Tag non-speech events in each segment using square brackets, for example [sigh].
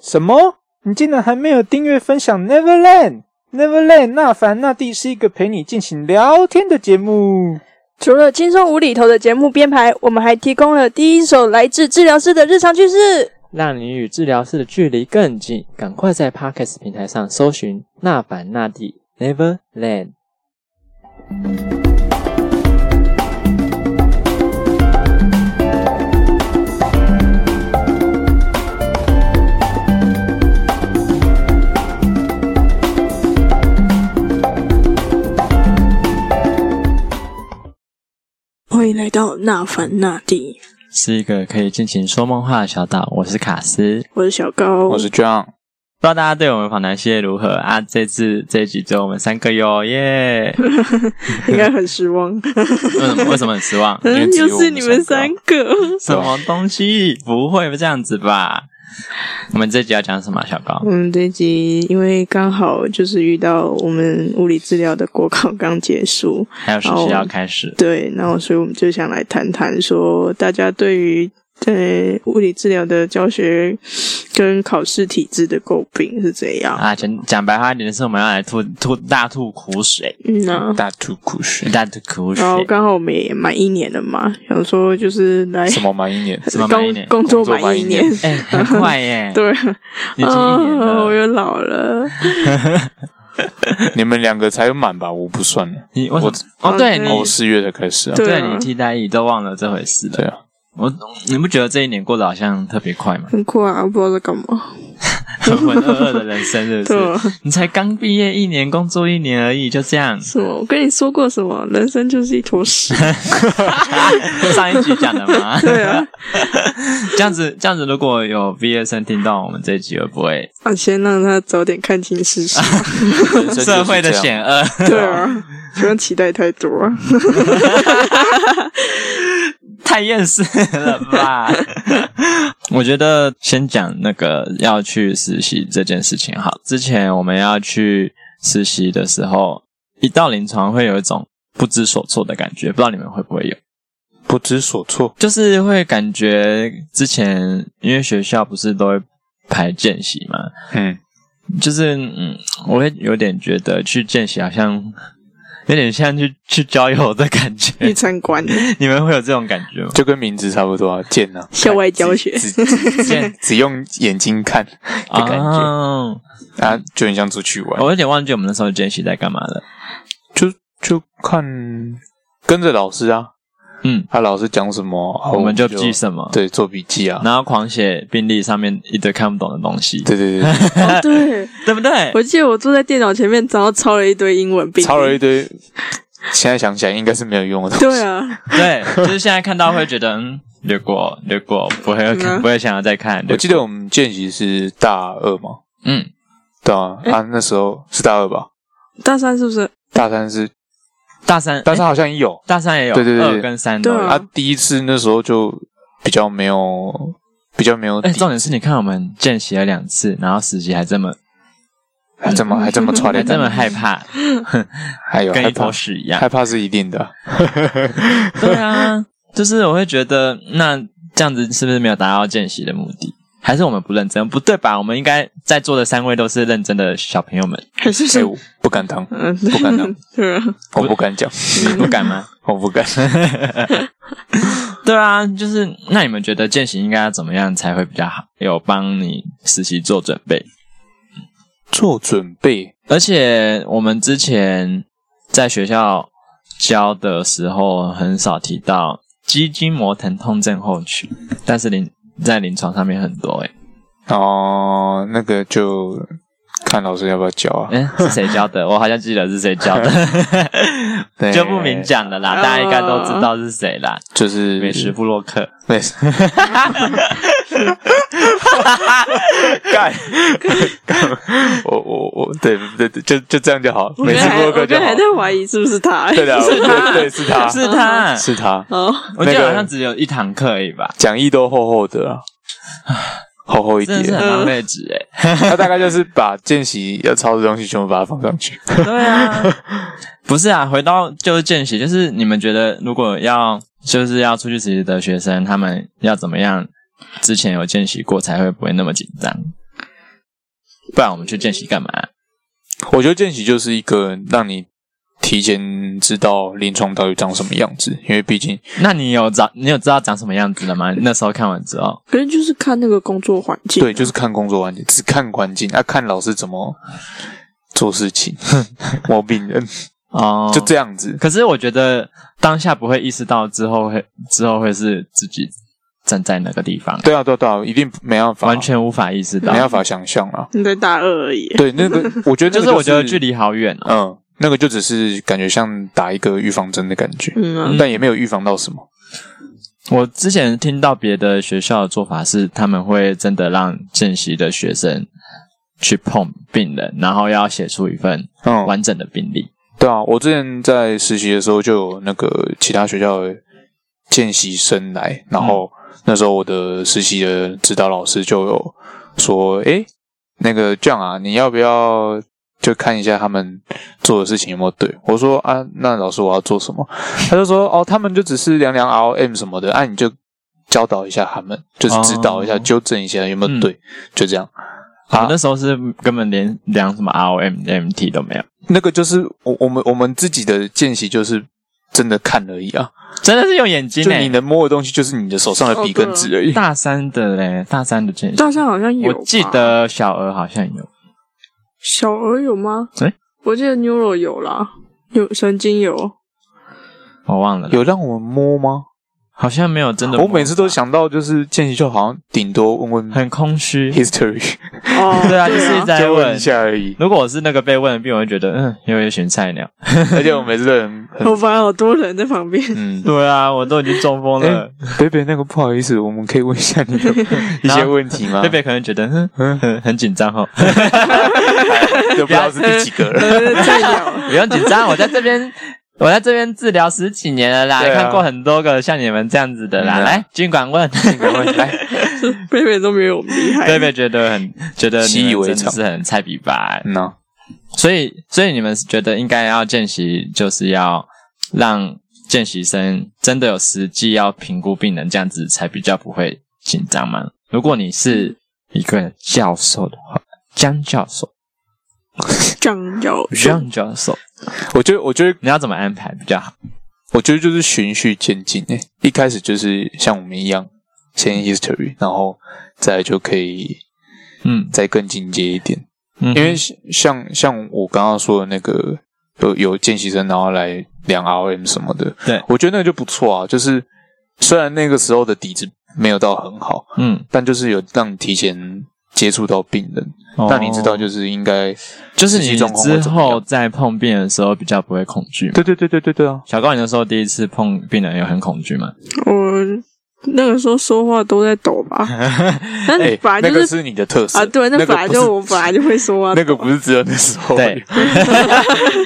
什么？你竟然还没有订阅分享 Neverland？Neverland 那凡那地是一个陪你进行聊天的节目。除了轻松无厘头的节目编排，我们还提供了第一手来自治疗师的日常趣事，让你与治疗师的距离更近。赶快在 Podcast 平台上搜寻那凡那地 Neverland。欢迎来到那凡那地，是一个可以尽情说梦话的小岛。我是卡斯，我是小高，我是 John。不知道大家对我们访谈系列如何啊？这次这一集只有我们三个哟，耶！[laughs] 应该很失望。为什么？为什么很失望？[laughs] 因为就是你们三个，什么东西？不会这样子吧？[laughs] 我们这集要讲什么？小高，我们这集因为刚好就是遇到我们物理治疗的国考刚结束，还有实习要开始，对，然后所以我们就想来谈谈说，大家对于。对物理治疗的教学跟考试体制的诟病是怎样啊？讲讲白话一点的是，我们要来吐吐大吐苦水，嗯啊，大吐苦水，大吐苦水。然后刚好我们也满一年了嘛，想说就是来什么满一年？[laughs] 什么满一年？工作满一年？哎，很快耶！[laughs] 对，已经一年了，我又老了。[laughs] 你们两个才有满吧？我不算了。你我哦，对，我四月才开始啊。对，你替代役都忘了这回事了。对啊。我你不觉得这一年过得好像特别快吗？很快啊，我不知道在干嘛，[laughs] 浑浑噩噩的人生是不是？你才刚毕业一年，工作一年而已，就这样。是吗？我跟你说过什么？人生就是一坨屎。[laughs] 上一集讲的吗？[laughs] 对啊。这样子，这样子，如果有毕业生听到我们这一集，会不会？啊，先让他早点看清事实。社会的险恶。对啊，不用期待太多。太厌世了吧？[laughs] 我觉得先讲那个要去实习这件事情好。之前我们要去实习的时候，一到临床会有一种不知所措的感觉，不知道你们会不会有？不知所措，就是会感觉之前因为学校不是都会排见习嘛，嗯，就是嗯，我会有点觉得去见习好像。有点像去去郊游的感觉，去参观。你们会有这种感觉吗？就跟名字差不多啊，见啊，校外教学，只只，只，[laughs] 只用眼睛看的感觉、哦、啊，就很像出去玩。我有点忘记我们那时候见习在干嘛了，就就看跟着老师啊。嗯，他老师讲什么，我们就记什么。对，做笔记啊，然后狂写病历上面一堆看不懂的东西。对对对，哦对，[laughs] [laughs] 对不对？我记得我坐在电脑前面，然后抄了一堆英文病历，抄了一堆。现在想起来，应该是没有用的东西。对啊，[laughs] 对，就是现在看到会觉得嗯，略过略过，不会不会想要再看。我记得我们见习是大二嘛，嗯，对啊，啊那时候是大二吧？大三是不是？大三是。大三，大三好像也有，大三也有，对对对，二跟三都有。啊，第一次那时候就比较没有，比较没有。哎，重点是你看我们见习了两次，然后实习还这么，还这么还这么 [laughs] 剉咧，这么害怕，[laughs] 还有跟一坨屎一样，害怕是一定的。[laughs] 对啊，就是我会觉得，那这样子是不是没有达到见习的目的？还是我们不认真？不对吧？我们应该在座的三位都是认真的小朋友们。可是谁？不敢当，[laughs] 不敢当。[laughs] 对啊，我不敢讲。你不敢吗？[laughs] 我不敢。对啊，就是那你们觉得见习应该要怎么样才会比较好？有帮你实习做准备？做准备。而且我们之前在学校教的时候，很少提到肌筋膜疼痛症候群，但是临。在临床上面很多哎、欸，哦，那个就看老师要不要教啊？嗯、欸，是谁教的？我好像记得是谁教的，[laughs] 对就不明讲了啦，大家应该都知道是谁啦，就是美食部落客。对，[laughs] 干干，我我我，对对对，就就这样就好。美食部落客就好。我还在怀疑是不是他？对的，[laughs] 是他，对，是他，是他，是他。哦，我记得好像只有一堂课而已吧，讲义都厚厚的啊。厚厚一点，是很浪费纸诶。[laughs] 他大概就是把见习要抄的东西全部把它放上去。对啊，[laughs] 不是啊，回到就是见习，就是你们觉得如果要就是要出去实习的学生，他们要怎么样？之前有见习过才会不会那么紧张？不然我们去见习干嘛？我觉得见习就是一个让你提前知道临床到底长什么样子，因为毕竟，那你有长，你有知道长什么样子的吗？那时候看完之后，可能就是看那个工作环境啊，对，就是看工作环境，只看环境，啊，看老师怎么做事情，[laughs] 摸病人哦，就这样子。可是我觉得当下不会意识到之后会之后会是自己站在那个地方。对啊，对啊，对啊，一定没办法，完全无法意识到，没办法想象啊。你在大二而已。对，那个我觉得、就是、就是我觉得距离好远哦。嗯，那个就只是感觉像打一个预防针的感觉，嗯、啊，但也没有预防到什么。我之前听到别的学校的做法是，他们会真的让见习的学生去碰病人，然后要写出一份完整的病历。嗯、对啊，我之前在实习的时候就有那个其他学校的见习生来，然后那时候我的实习的指导老师就有说：“诶，那个 John 啊，你要不要？”就看一下他们做的事情有没有对。我说啊，那老师我要做什么？[laughs] 他就说哦，他们就只是量量 ROM 什么的，啊，你就教导一下他们，就是指导一下、纠、哦、正一下有没有对，嗯、就这样。啊，那时候是根本连量什么 ROM、MT 都没有。那个就是我我们我们自己的见习就是真的看而已啊，真的是用眼睛、欸。就你能摸的东西就是你的手上的笔跟纸而已。大三的嘞，大三的见习，大三好像有，我记得小儿好像有。小儿有吗？诶我记得 Neuro 有啦，有神经有，我忘了，有让我们摸吗？好像没有真的。我每次都想到就是见习，就好像顶多问问，很空虚 history。哦，对啊，就是在问，问一下而已。如果我是那个被问的病，我会觉得嗯，因为选菜鸟。[laughs] 而且我每次都很，我发现好多人在旁边。嗯，对啊，我都已经中风了。贝贝，那个不好意思，我们可以问一下你的 [laughs] 一些问题吗？贝贝可能觉得嗯嗯很很紧张哈，[laughs] 就不知道是第几个了。菜鸟，不用紧张，我在这边。我在这边治疗十几年了啦，啊、看过很多个像你们这样子的啦。嗯啊、来，尽管问，尽管问。来，[laughs] 贝贝都没有厉害。贝贝觉得很觉得你们真的是很菜比吧？嗯、no. 所以，所以你们觉得应该要见习，就是要让见习生真的有实际要评估病人，这样子才比较不会紧张吗？如果你是一个教授的话，江教授。[laughs] 张教授，张教授，我觉得，我觉得你要怎么安排比较好？我觉得就是循序渐进诶，一开始就是像我们一样，先 history，然后再就可以，嗯，再更进阶一点。嗯，因为像像我刚刚说的那个，有有见习生然后来量 RM 什么的，对，我觉得那个就不错啊。就是虽然那个时候的底子没有到很好，嗯，但就是有让你提前。接触到病人，那你知道，就是应该，就是你之后在碰病人的时候比较不会恐惧。对对对对对对啊！小高，你那时候第一次碰病人有很恐惧吗？我。[laughs] 那个时候说话都在抖吧，[laughs] 但是本来就是、欸、那个是你的特色。啊，对，那本来就我本来就会说话，[laughs] 那个不是只有那时候，对，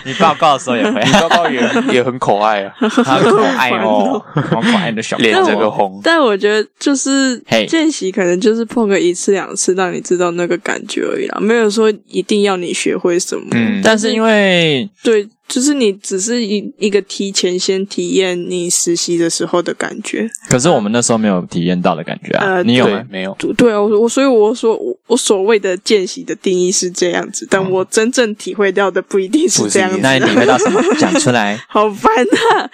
你报告的时候也会，你报告也也很可爱啊，好可爱哦，好可爱的小脸这个红，但我觉得就是见习可能就是碰个一次两次，让你知道那个感觉而已啦，没有说一定要你学会什么，嗯，但是因为对。就是你只是一一个提前先体验你实习的时候的感觉，可是我们那时候没有体验到的感觉啊。呃，你有吗？没有。对啊，我我所以我说我我所谓的见习的定义是这样子，但我真正体会到的不一定是这样子。那你体会到什么？讲出来。[laughs] 好烦啊！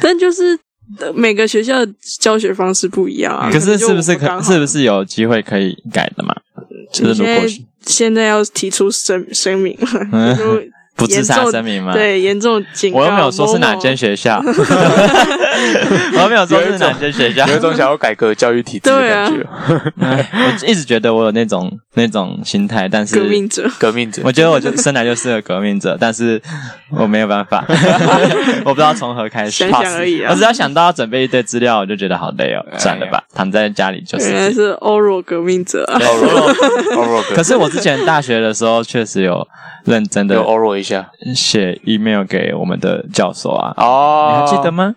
但就是每个学校的教学方式不一样啊。可是是不是可是不是有机会可以改的嘛？就是如果现在要提出声声明了。嗯 [laughs] 不自杀声明吗？对，严重警告。我又没有说是哪间学校，[laughs] 我又没有说是哪间学校，有一种想要改革教育体制的感觉。我一直觉得我有那种那种心态，但是革命者，革命者。我觉得我就生来就是个革命者，但是我没有办法，[laughs] 我不知道从何开始。想想而已啊！我只要想到要准备一堆资料，我就觉得好累哦，算了吧，躺在家里就是。原来是欧若革命者，欧若，欧若。可是我之前大学的时候确实有认真的欧若一下。写 email 给我们的教授啊，哦，你还记得吗？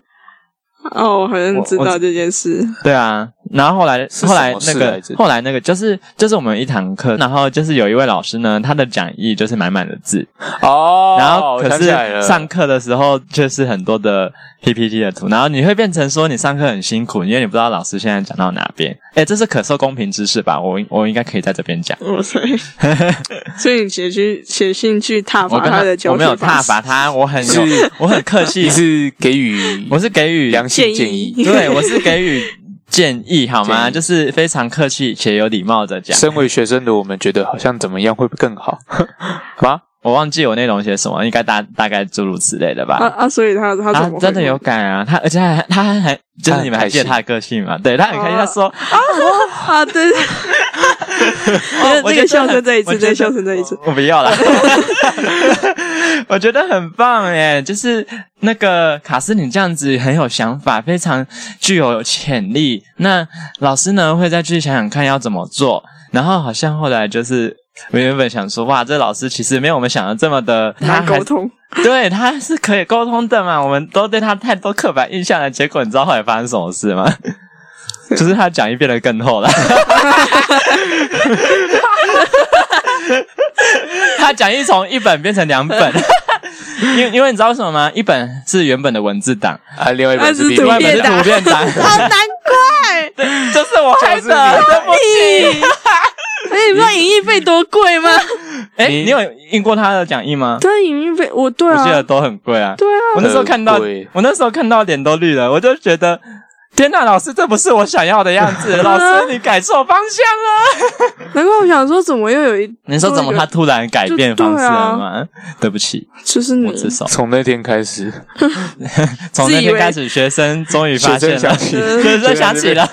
哦，我好像知道这件事。对啊，然后后来是后来那个后来那个就是就是我们一堂课，然后就是有一位老师呢，他的讲义就是满满的字，哦然后可是上课的时候就是很多的 PPT 的图，然后你会变成说你上课很辛苦，因为你不知道老师现在讲到哪边。哎，这是可受公平知识吧？我我应该可以在这边讲。所以！[laughs] 所以你写去写信去踏我跟伐他的教学我没有踏方式伐他，我很有我很客气，是给予我是给予良性建议。对，我是给予建议好吗？就是非常客气且有礼貌的讲。身为学生的我们觉得好像怎么样会更好 [laughs] 吗？我忘记我内容写什么，应该大大概诸如此类的吧。啊啊！所以他他真的有改啊，他而且他还他还还就是你们还记得他的个性吗？对他很开心，他说啊？对，哦 [laughs] 这个笑声再一次，我觉得这个笑声再一次。我不要了。[laughs] [laughs] 我觉得很棒耶，就是那个卡斯，你这样子很有想法，非常具有潜力。那老师呢会再去想想看要怎么做，然后好像后来就是我原本想说，哇，这老师其实没有我们想的这么的难沟通，对，他是可以沟通的嘛，我们都对他太多刻板印象了。结果你知道后来发生什么事吗？[laughs] 就是他讲义变得更厚了。[laughs] 他讲义从一本变成两本，[laughs] 因为因为你知道为什么吗？一本是原本的文字档，啊，另外一本是啊是图另外一本另外一本是图片档，好难怪！就是我害就是的，你对不起。哎，你知道影印费多贵吗？哎，你你有印过他的讲义吗？对，影印费我对啊我记得，都很贵啊。对啊，我那时候看到，我那时候看到脸都绿了，我就觉得。天呐，老师，这不是我想要的样子。老师，你改错方向了。[laughs] 难怪我想说，怎么又有一？你说怎么他突然改变方式了吗？对不起，就是你我自首。从那天开始，[laughs] 从那天开始，学生终于发现了，学生想起 [laughs] 学生想起了，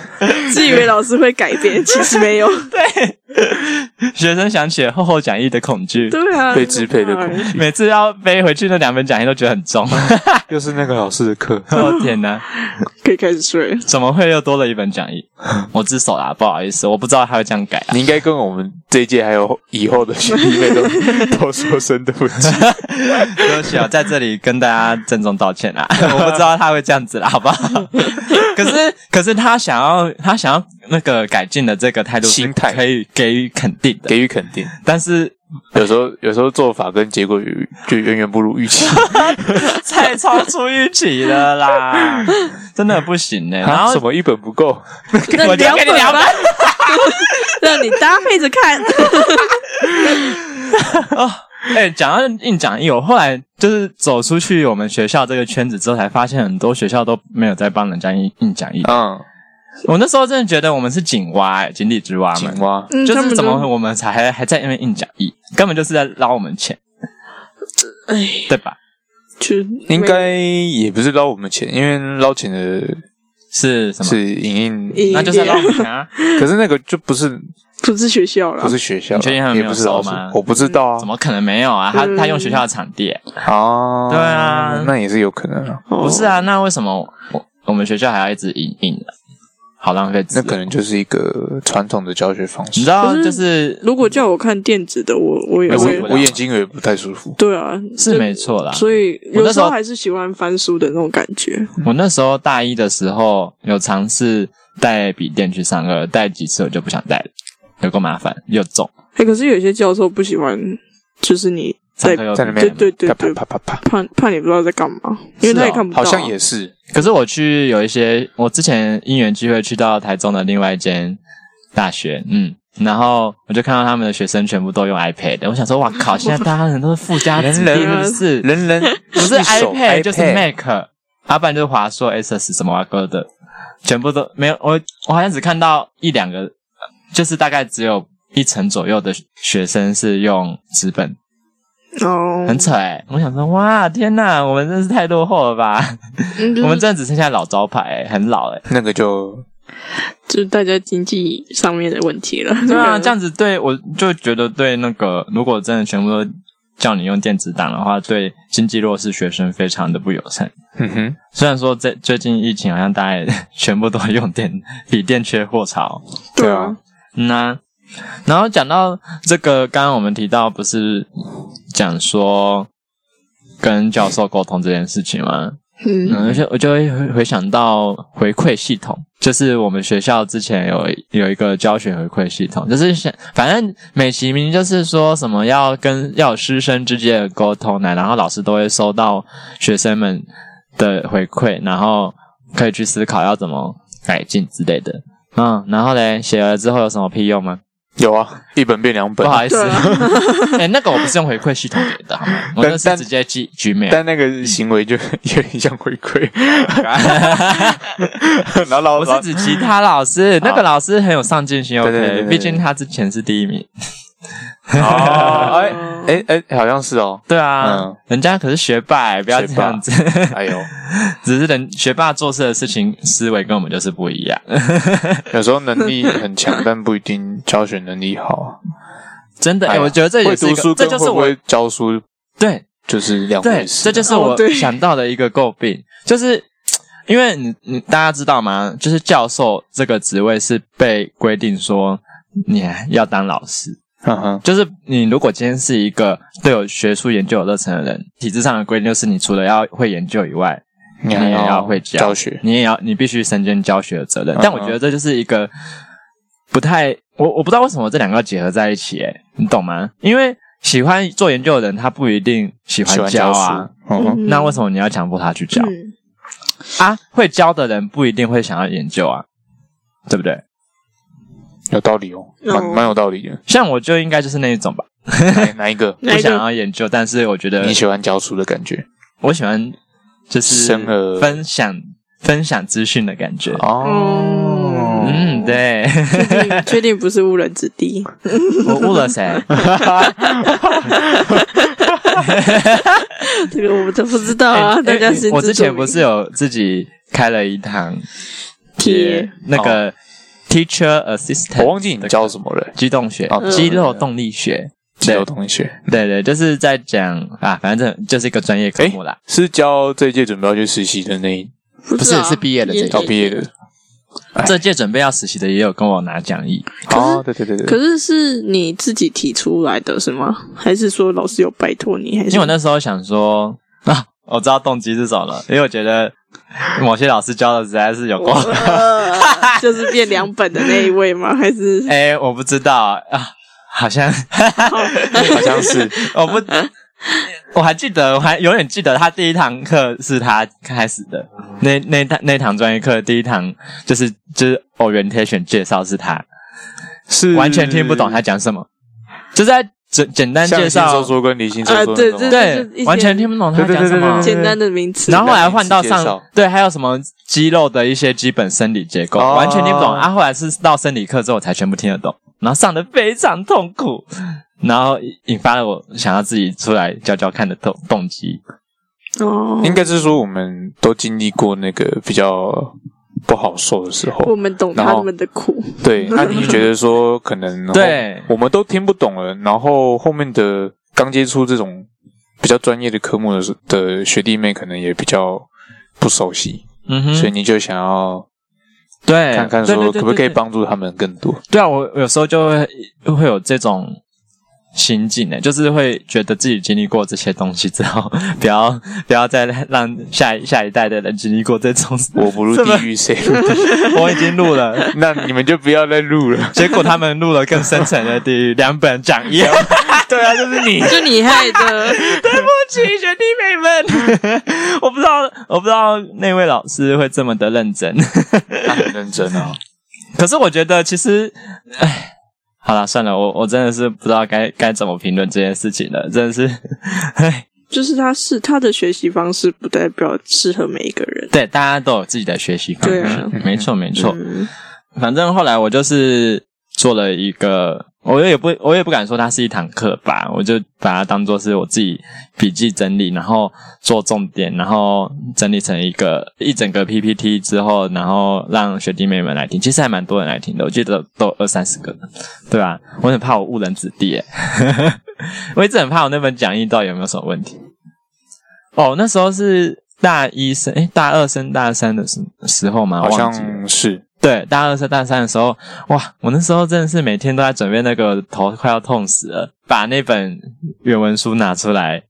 自以为老师会改变，其实没有。对，[laughs] 学生想起了厚厚讲义的恐惧。对啊，被支配的恐惧，每次要背回去那两本讲义都觉得很重。[laughs] 又是那个老师的课。[laughs] 哦天哪，可以开始睡了。怎么会又多了一本讲义？[laughs] 我自首啦，不好意思，我不知道他会这样改啊。你应该跟我们这一届还有以后的学弟妹都都说声对不起。[laughs] 对不起啊，在这里跟大家郑重道歉啦。[laughs] 我不知道他会这样子啦，好不好？可是，可是他想要，他想要那个改进的这个态度，心态可以给予肯定的。给予肯定，但是有时候有时候做法跟结果就远远不如预期。[laughs] 太超出预期了啦，[laughs] 真的不行呢、然后啊什么一本不够？我就给你两本。[laughs] 让你搭配着看。哦，哎、讲到印讲义，我后来就是走出去我们学校这个圈子之后，才发现很多学校都没有在帮人家印印讲义。嗯，[laughs] 我那时候真的觉得我们是井蛙、欸，井底之蛙们，井蛙嗯就是怎么我们才还还在那边硬讲义，根本就是在捞我们钱，哎，对吧？就应该也不是捞我们钱，因为捞钱的是什么？是影印，那就是在捞我们钱啊！[laughs] 可是那个就不是不是学校了，不是学校，你确定他们没有也不是老师收吗，我不知道啊怎。么可能没有啊？他嗯他用学校的场地、欸，哦，对啊那也是有可能啊。哦不是啊？那为什么我我们学校还要一直印印呢？好浪费。那可能就是一个传统的教学方式。你知道，就是如果叫我看电子的，我我也我我我眼睛也不太舒服。对啊，是没错啦。所以我那时候有时候还是喜欢翻书的那种感觉。我那时候大一的时候有尝试带笔电去上课，带几次我就不想带了，有够麻烦又重。哎，可是有些教授不喜欢，就是你在在那边对对对啪对啪啪啪啪，怕怕你不知道在干嘛，因为他也看不到啊。好像也是。可是我去有一些，我之前因缘机会去到台中的另外一间大学，嗯，然后我就看到他们的学生全部都用 iPad，我想说，哇靠，[laughs] 现在大家人都是富家子弟，人是不是？人人不是 iPad 就是 Mac，要不然就是华硕、Asus 什么啊哥的，全部都没有。我我好像只看到一两个，就是大概只有一成左右的学生是用纸本，[laughs] 哦，很扯哎、我想说，哇，天哪，我们真是太落后了吧？我们真的只剩下老招牌、欸，很老哎、那个就就是大家经济上面的问题了。对啊，这样子对我就觉得对那个，如果真的全部都叫你用电子档的话，对经济弱势学生非常的不友善。嗯哼，虽然说在最近疫情好像大家全部都用电笔电缺货潮，对啊，那然后讲到这个，刚刚我们提到不是讲说跟教授沟通这件事情吗？嗯，嗯，而且我就会回回想到回馈系统，就是我们学校之前有有一个教学回馈系统，就是想反正美其名就是说什么要跟要有师生之间的沟通呢，然后老师都会收到学生们的回馈，然后可以去思考要怎么改进之类的。嗯，然后嘞，写了之后有什么屁用吗？有啊，一本变两本。不好意思，[laughs] 哎那个我不是用回馈系统给的，好吗？我那是直接寄 Gmail。但那个行为就 [laughs] 有点像回馈。[laughs] 然后老我是指其他老师，那个老师很有上进心，OK，对对对对毕竟他之前是第一名。哦，哎 [laughs] 哎哎，好像是哦。对啊，嗯，人家可是学霸，不要这样子。哎呦，[laughs] 只是人学霸做事的事情思维跟我们就是不一样。[laughs] 有时候能力很强，但不一定教学能力好。真的，哎，我觉得这也是一个，这就是我教书对，就是两回事。这就是我想到的一个诟病，就是因为你你大家知道吗？就是教授这个职位是被规定说你要当老师。嗯哼，就是你如果今天是一个对有学术研究有热忱的人，体制上的规定就是你除了要会研究以外，你也要会教，教学，你也要你必须身兼教学的责任。但我觉得这就是一个不太，我我不知道为什么这两个要结合在一起，诶，你懂吗？因为喜欢做研究的人，他不一定喜欢教啊，嗯，那为什么你要强迫他去教？嗯、啊，会教的人不一定会想要研究啊，对不对？有道理哦，蛮蛮有道理的。像我就应该就是那一种吧。哪哪一个？[laughs] 不想要研究，但是我觉得你喜欢教书的感觉。我喜欢就是分享分享资讯的感觉。哦，嗯，对。确定 [laughs] 确定不是误人子弟？我误了谁？[laughs] 这个我们都不知道啊。大家是。我之前不是有自己开了一堂贴那个。Teacher assistant，我忘记你教什么了。机动学，哦，肌肉动力学，肌肉动力学，对对，就是在讲啊，反正就是一个专业科目啦。是教这届准备要去实习的那，不是是毕业的这届，哦，毕业的。这届准备要实习的也有跟我拿讲义。哦，对对对对。可是是你自己提出来的是吗？还是说老师有拜托你？还是因为我那时候想说啊，我知道动机是什么了，因为我觉得。某些老师教的实在是有够，[laughs] 就是变两本的那一位吗？还是？哎、欸，我不知道啊，好像，[laughs] 好像是，我不，我还记得，我还永远记得他第一堂课是他开始的，那那堂那堂专业课第一堂就是就是 orientation 介绍是他，是完全听不懂他讲什么，就在。简简单介绍，像说说跟理性说说，对对对，完全听不懂他讲什么。简单的名词，然后后来换到上，对，还有什么肌肉的一些基本生理结构，完全听不懂。啊，后来是到生理课之后才全部听得懂，然后上的非常痛苦，然后引发了我想要自己出来教教看的动动机。哦，应该是说我们都经历过那个比较。不好受的时候，我们懂他们的苦。对，那你觉得说可能对，我们都听不懂了。然后后面的刚接触这种比较专业的科目的的学弟妹，可能也比较不熟悉。嗯哼，所以你就想要对看看说可不可以帮助他们更多。对啊，我有时候就会会有这种。心境呢，就是会觉得自己经历过这些东西之后，[laughs] 不要不要再让下一下一代的人经历过这种。我不入地狱谁入地狱？[laughs] 我已经录了，那你们就不要再录了。结果他们录了更深层的地狱，两本讲义。[laughs] 对啊，就是你，就你害的。对不起，学弟妹们，我不知道，我不知道那位老师会这么的认真。他很认真啊。可是我觉得，其实，哎。好了，算了，我我真的是不知道该该怎么评论这件事情了，真的是，唉，[laughs] 就是他是他的学习方式，不代表适合每一个人。对，大家都有自己的学习方式，对啊，没错没错。嗯，反正后来我就是做了一个。我也不，我也不敢说它是一堂课吧，我就把它当做是我自己笔记整理，然后做重点，然后整理成一个一整个 PPT 之后，然后让学弟妹们来听。其实还蛮多人来听的，我记得都有二三十个，对吧？我很怕我误人子弟耶，[laughs] 我一直很怕我那本讲义到底有没有什么问题。哦，那时候是大一升，诶，大二升大三的时时候嘛？好像是。对，大二、升大三的时候，哇！我那时候真的是每天都在准备那个头快要痛死了，把那本原文书拿出来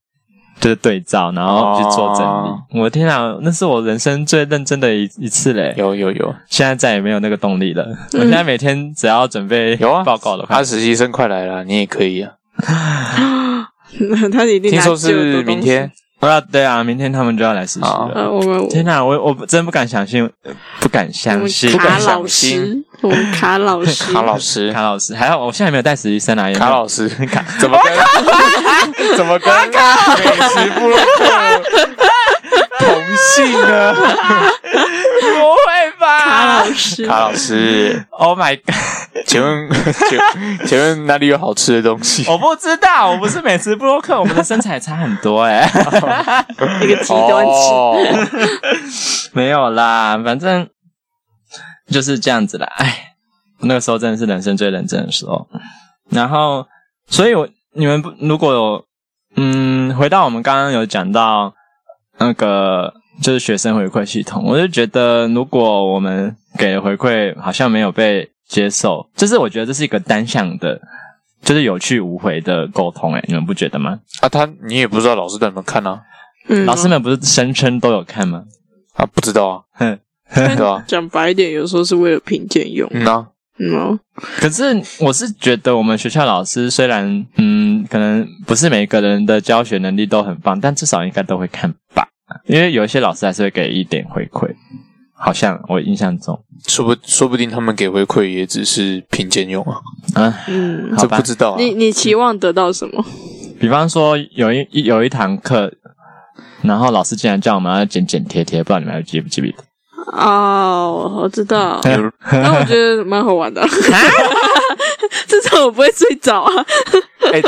就是对照，然后去做整理。哦我的天啊，那是我人生最认真的一一次嘞！有有有现在再也没有那个动力了。我现在每天只要准备有啊，报告的话，他实习生快来了，你也可以啊。[laughs] [laughs] 他一定听说是明天。啊，对啊，明天他们就要来实习了。呃，我们天哪，我我真不敢相信，呃不敢相信。不。卡敢相老信。师，我们卡老师，[laughs] 卡老师，卡老师，还好我现在没有带实习生啊。也没有。卡老师，卡。怎么跟？[laughs] 怎么跟？美食部落客同性呢？[laughs] 不会吧？卡老师，卡老师，Oh my god！请问请请问哪里有好吃的东西？我不知道，我不是美食布洛克，我们的身材差很多哎、[laughs] 一个极端值。哦没有啦，反正就是这样子啦。哎，那个时候真的是人生最认真的时候。然后，所以我你们不如果有嗯，回到我们刚刚有讲到那个就是学生回馈系统，我就觉得如果我们给的回馈好像没有被接受，就是我觉得这是一个单向的，就是有去无回的沟通。哎，你们不觉得吗？啊，他你也不知道老师在哪看啊？嗯，老师们不是声称都有看吗？啊，不知道啊，哼。对吧？[laughs] 讲白一点，有时候是为了评鉴用。嗯啊，嗯哦，可是我是觉得我们学校老师虽然嗯，可能不是每个人的教学能力都很棒，但至少应该都会看吧。因为有一些老师还是会给一点回馈，好像我印象中，说不说不定他们给回馈也只是评鉴用啊，嗯，嗯，好吧这不知道啊。你你期望得到什么？比方说有一有一堂课，然后老师竟然叫我们要剪剪贴贴，不知道你们还记不记得？哦，我知道，有那我觉得蛮好玩的。[laughs] [laughs] 至少我不会睡着啊，[laughs] 哎，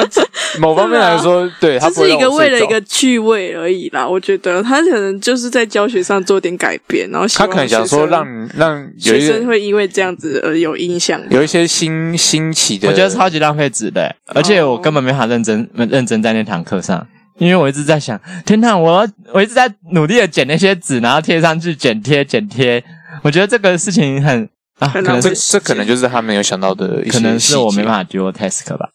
某方面来说，对他这是一个为了一个趣味而已啦。我觉得他可能就是在教学上做点改变，然后他可能想说让让有学生会因为这样子而有印象。有一些新新奇的，我觉得超级浪费纸的，而且我根本没法认真认真在那堂课上，因为我一直在想，天呐，我我一直在努力的剪那些纸，然后贴上去，剪贴剪贴。我觉得这个事情很啊，可能这是这可能就是他没有想到的一些细节，可能是我没办法 dual task 吧，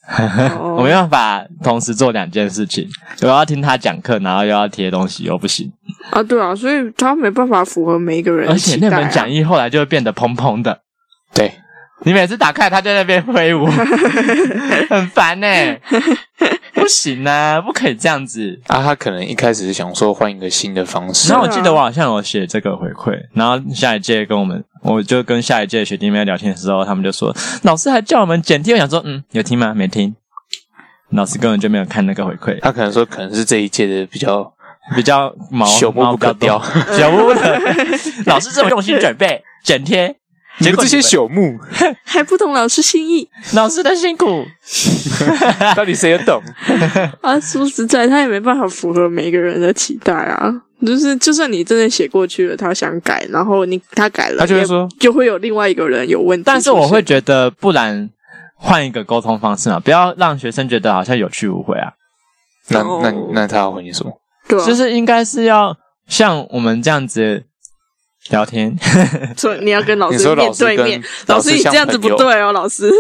哦。[laughs] 我没办法同时做两件事情，我要听他讲课，然后又要贴东西，又不行。啊，对啊，所以他没办法符合每一个人而。且那本讲义后来就会变得蓬蓬的，对，你每次打开他在那边挥舞，[laughs] 很烦呢、不行啊，不可以这样子。啊，他可能一开始是想说换一个新的方式然，后我记得我好像有写这个回馈，然后下一届跟我们，我就跟下一届学弟妹聊天的时候，他们就说老师还叫我们剪贴，我想说嗯，有听吗？没听。老师根本就没有看那个回馈，他可能说可能是这一届的比较比较毛朽木不可雕，朽木的老师这么用心准备剪贴，你们这些朽木，[laughs] 还不懂老师心意老师的辛苦。[laughs] 到底谁有懂？[laughs] 啊！说实在，他也没办法符合每个人的期待啊。就是，就算你真的写过去了，他想改，然后你他改了，他就会说，就会有另外一个人有问题。但是我会觉得，不然换一个沟通方式嘛，不要让学生觉得好像有去无回啊。那哦那那他要回你什么？对啊，就是应该是要像我们这样子聊天，[laughs] 所以你要跟老师说老师跟面对面，老师你像这样子不朋友对哦，老师。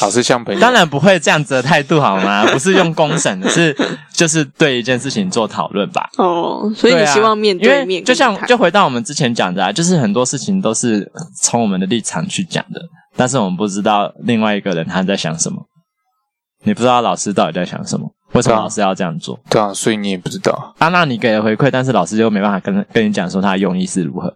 老师像朋友，当然不会这样子的态度好吗？[laughs] 不是用公审，是就是对一件事情做讨论吧。哦，所以你希望面因为对面跟就像就回到我们之前讲的啊，就是很多事情都是从我们的立场去讲的，但是我们不知道另外一个人他在想什么，你不知道老师到底在想什么，为什么对啊老师要这样做？对啊，所以你也不知道，啊，那你给了回馈，但是老师又没办法跟跟你讲说他的用意是如何，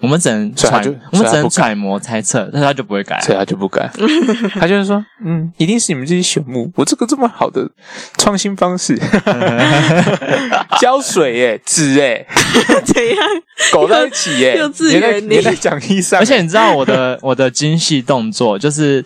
我们只能揣我们只能揣摩猜测，但是他就不会改。啊。所以他就不改，[laughs] 他就是说，嗯，一定是你们这些朽木，我这个这么好的创新方式，[laughs] 胶水耶，纸耶，[laughs] 怎样？狗在一起耶，幼稚园粘在你。在讲义上，而且你知道我的我的精细动作，就是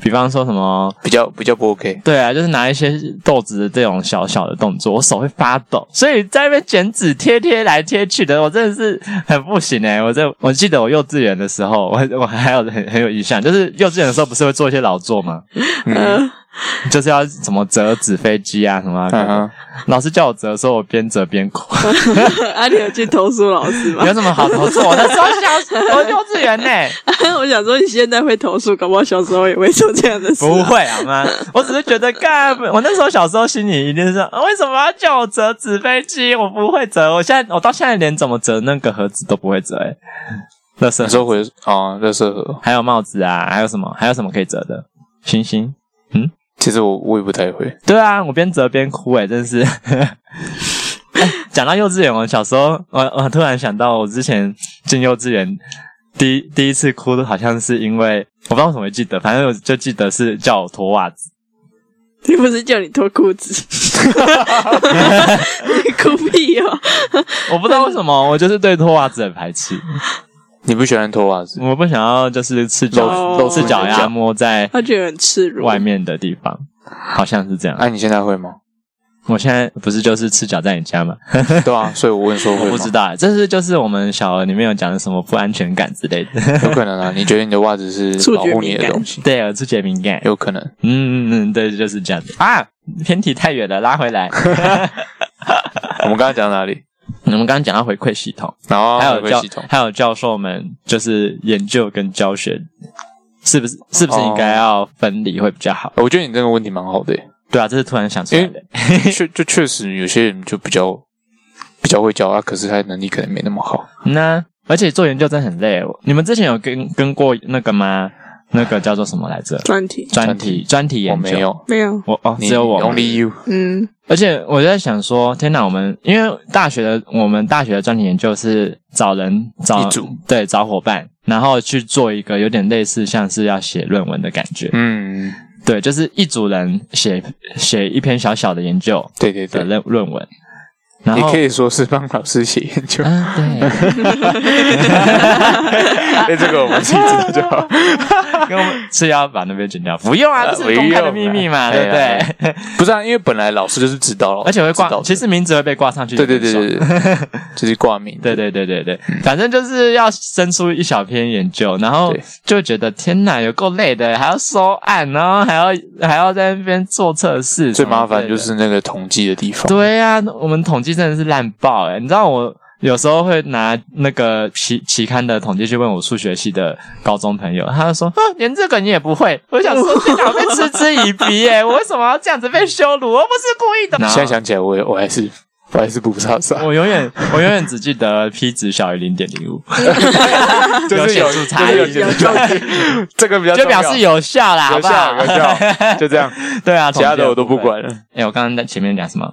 比方说什么，比较比较不 OK，对啊，就是拿一些豆子的这种小小的动作，我手会发抖，所以在那边剪纸贴贴来贴去的，我真的是很不行哎、我这我记得我幼稚园的时候，我我还有很很有印象，就是幼稚园的时候不是会做一些劳作吗？嗯，呃，[laughs] 就是要怎么折纸飞机啊什么、啊嗯。老师叫我折的时候，我边折边哭。[laughs] 啊，你有去投诉老师吗？有什么好投诉？我那时候小，我幼稚园呢。[laughs] 我想说，你现在会投诉，搞不好小时候也会做这样的事、啊。不会好吗？我只是觉得，干，我那时候小时候心里一定是说，为什么要叫我折纸飞机？我不会折。我现在，我到现在连怎么折那个盒子都不会折、欸。哎，乐色收回啊，乐色盒，还有帽子啊，还有什么？还有什么可以折的？星星。嗯，其实我我也不太会。对啊，我边折边哭哎，真是。[laughs] 讲到幼稚园，我小时候，我我突然想到，我之前进幼稚园第一第一次哭的，好像是因为我不知道为什么会记得，反正我就记得是叫我脱袜子。你不是叫你脱裤子？[laughs] [laughs] 你哭屁哦！我不知道为什么，我就是对脱袜子很排斥。你不喜欢脱袜子？我不想要，就是赤脚露赤脚丫摸在，他觉得很赤裸。外面的地方好像是这样。哎，你现在会吗？我现在不是就是赤脚在你家吗？[laughs] 对啊，所以我问说会不知道，这是就是我们小儿里面有讲的什么不安全感之类的。有可能啊？[laughs] 你觉得你的袜子是保护你的东西？对，触觉敏感，有可能。嗯嗯嗯，对，就是这样子啊。偏题太远了，拉回来。[laughs] 我们刚刚讲到哪里？我们刚刚讲到回馈系统，然后还有教还有教授们，就是研究跟教学，是不是是不是应该要分离会比较好？我觉得你这个问题蛮好的。对啊，这是突然想出来的。确 [laughs] 就确实有些人就比较比较会教啊，可是他能力可能没那么好。那而且做研究真的很累。你们之前有跟跟过那个吗？那个叫做什么来着？专题，专题，专题研究。我没有，没有。我哦，只有我。Only you。嗯。而且我在想说，天哪，我们因为大学的我们大学的专题研究是找人找一组，对，找伙伴，然后去做一个有点类似像是要写论文的感觉。嗯，对，就是一组人写写一篇小小的研究，对对对，论论文。然后也可以说是帮老师写研究，啊、对。[laughs] 哎，这个我们自己知道就好。[laughs] 因为我们是要把那边剪掉，不用啊，这是公开的秘密嘛，对不对？不是啊，因为本来老师就是知道了，[laughs] 而且会挂，其实名字会被挂上去。对对对对对，就是挂名。对对对对对，反正就是要生出一小篇研究，然后就觉得天哪，有够累的，还要收案，然后还要还要在那边做测试。最麻烦就是那个统计的地方。对啊，我们统计。真的是烂爆哎！你知道我有时候会拿那个期期刊的统计去问我数学系的高中朋友，他就说：“连这个你也不会。”我想说：“天哪，我被嗤之以鼻哎！我为什么要这样子被羞辱？我不是故意的。”现在想起来我，我我还是我还是不差啥。我永远我永远只记得 p 值小于零点零五，[laughs] 就是有差异，[laughs] 这个比较就表示有效啦，有效有效，就这样。[laughs] 对啊，其他的我都不管了。哎，我刚刚在前面讲什么？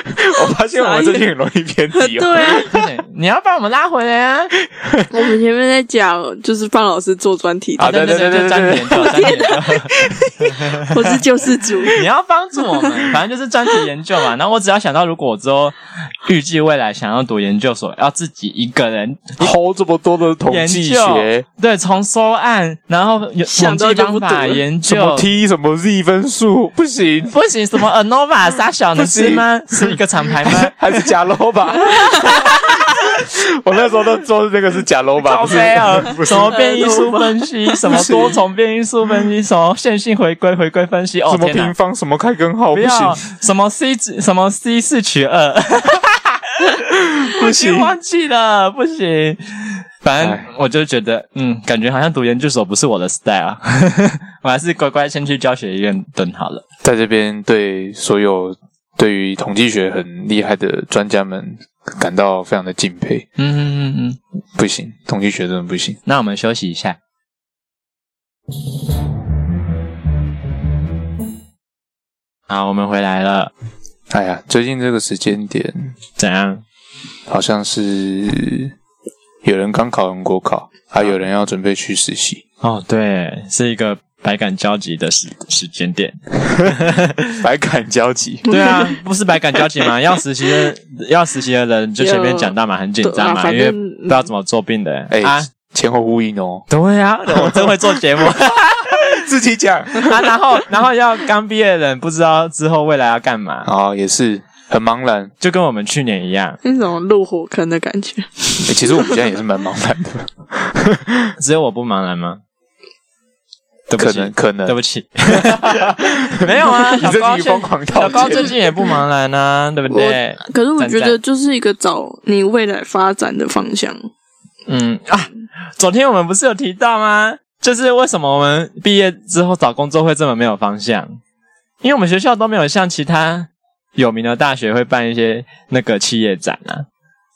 [laughs] 我发现我们最近很容易偏题哦。[laughs] 对啊，你要把我们拉回来啊！[laughs] 我们前面在讲，就是帮老师做专题。啊，对对对对对。我是救世主，你要帮助我们，反正就是专题研究嘛。然后我只要想到，如果我之后预计未来想要读研究所，要自己一个人 hold 这么多的统计学，对，从收案，然后有统计方法研究，什么 T 什么 Z 分数，不行不行，什么 ANOVA 杀小能是吗？是一个厂牌吗？[laughs] 还是假 low 吧？[laughs] 我那时候都做这个是假 low 吧？[laughs] 什么变异数分析，什么多重变异数分析，什么线性回归回归分析，哦，什么平方，什么开根号，不行，什么 C 什么 C 四取二，不行，忘记了，不行。反正我就觉得，嗯，感觉好像读研究所不是我的 style，我还是乖乖先去教学院蹲好了。在这边对所有。对于统计学很厉害的专家们感到非常的敬佩。嗯嗯嗯嗯，不行，统计学真的不行。那我们休息一下。好，我们回来了。哎呀，最近这个时间点怎样？好像是有人刚考完国考，还有人要准备去实习。哦，对，是一个。百感交集的时时间点，[laughs] 百感交集，对啊，不是百感交集吗？[laughs] 要实习的要实习的人就前面讲到嘛，很紧张嘛，因为不知道怎么做病的，哎啊，前后呼应哦，对啊，[laughs] 我真会做节目，自己讲。啊，然后然后要刚毕业的人不知道之后未来要干嘛，哦，也是很茫然，就跟我们去年一样，那种入火坑的感觉。其实我们现在也是蛮茫然的，只有我不茫然吗？对不起，可能可能对不起，[laughs] 没有啊，小高是疯狂小高最。近也不茫然啊，对不对？可是我觉得就是一个找你未来发展的方向。嗯啊，昨天我们不是有提到吗？就是为什么我们毕业之后找工作会这么没有方向？因为我们学校都没有像其他有名的大学会办一些那个企业展啊。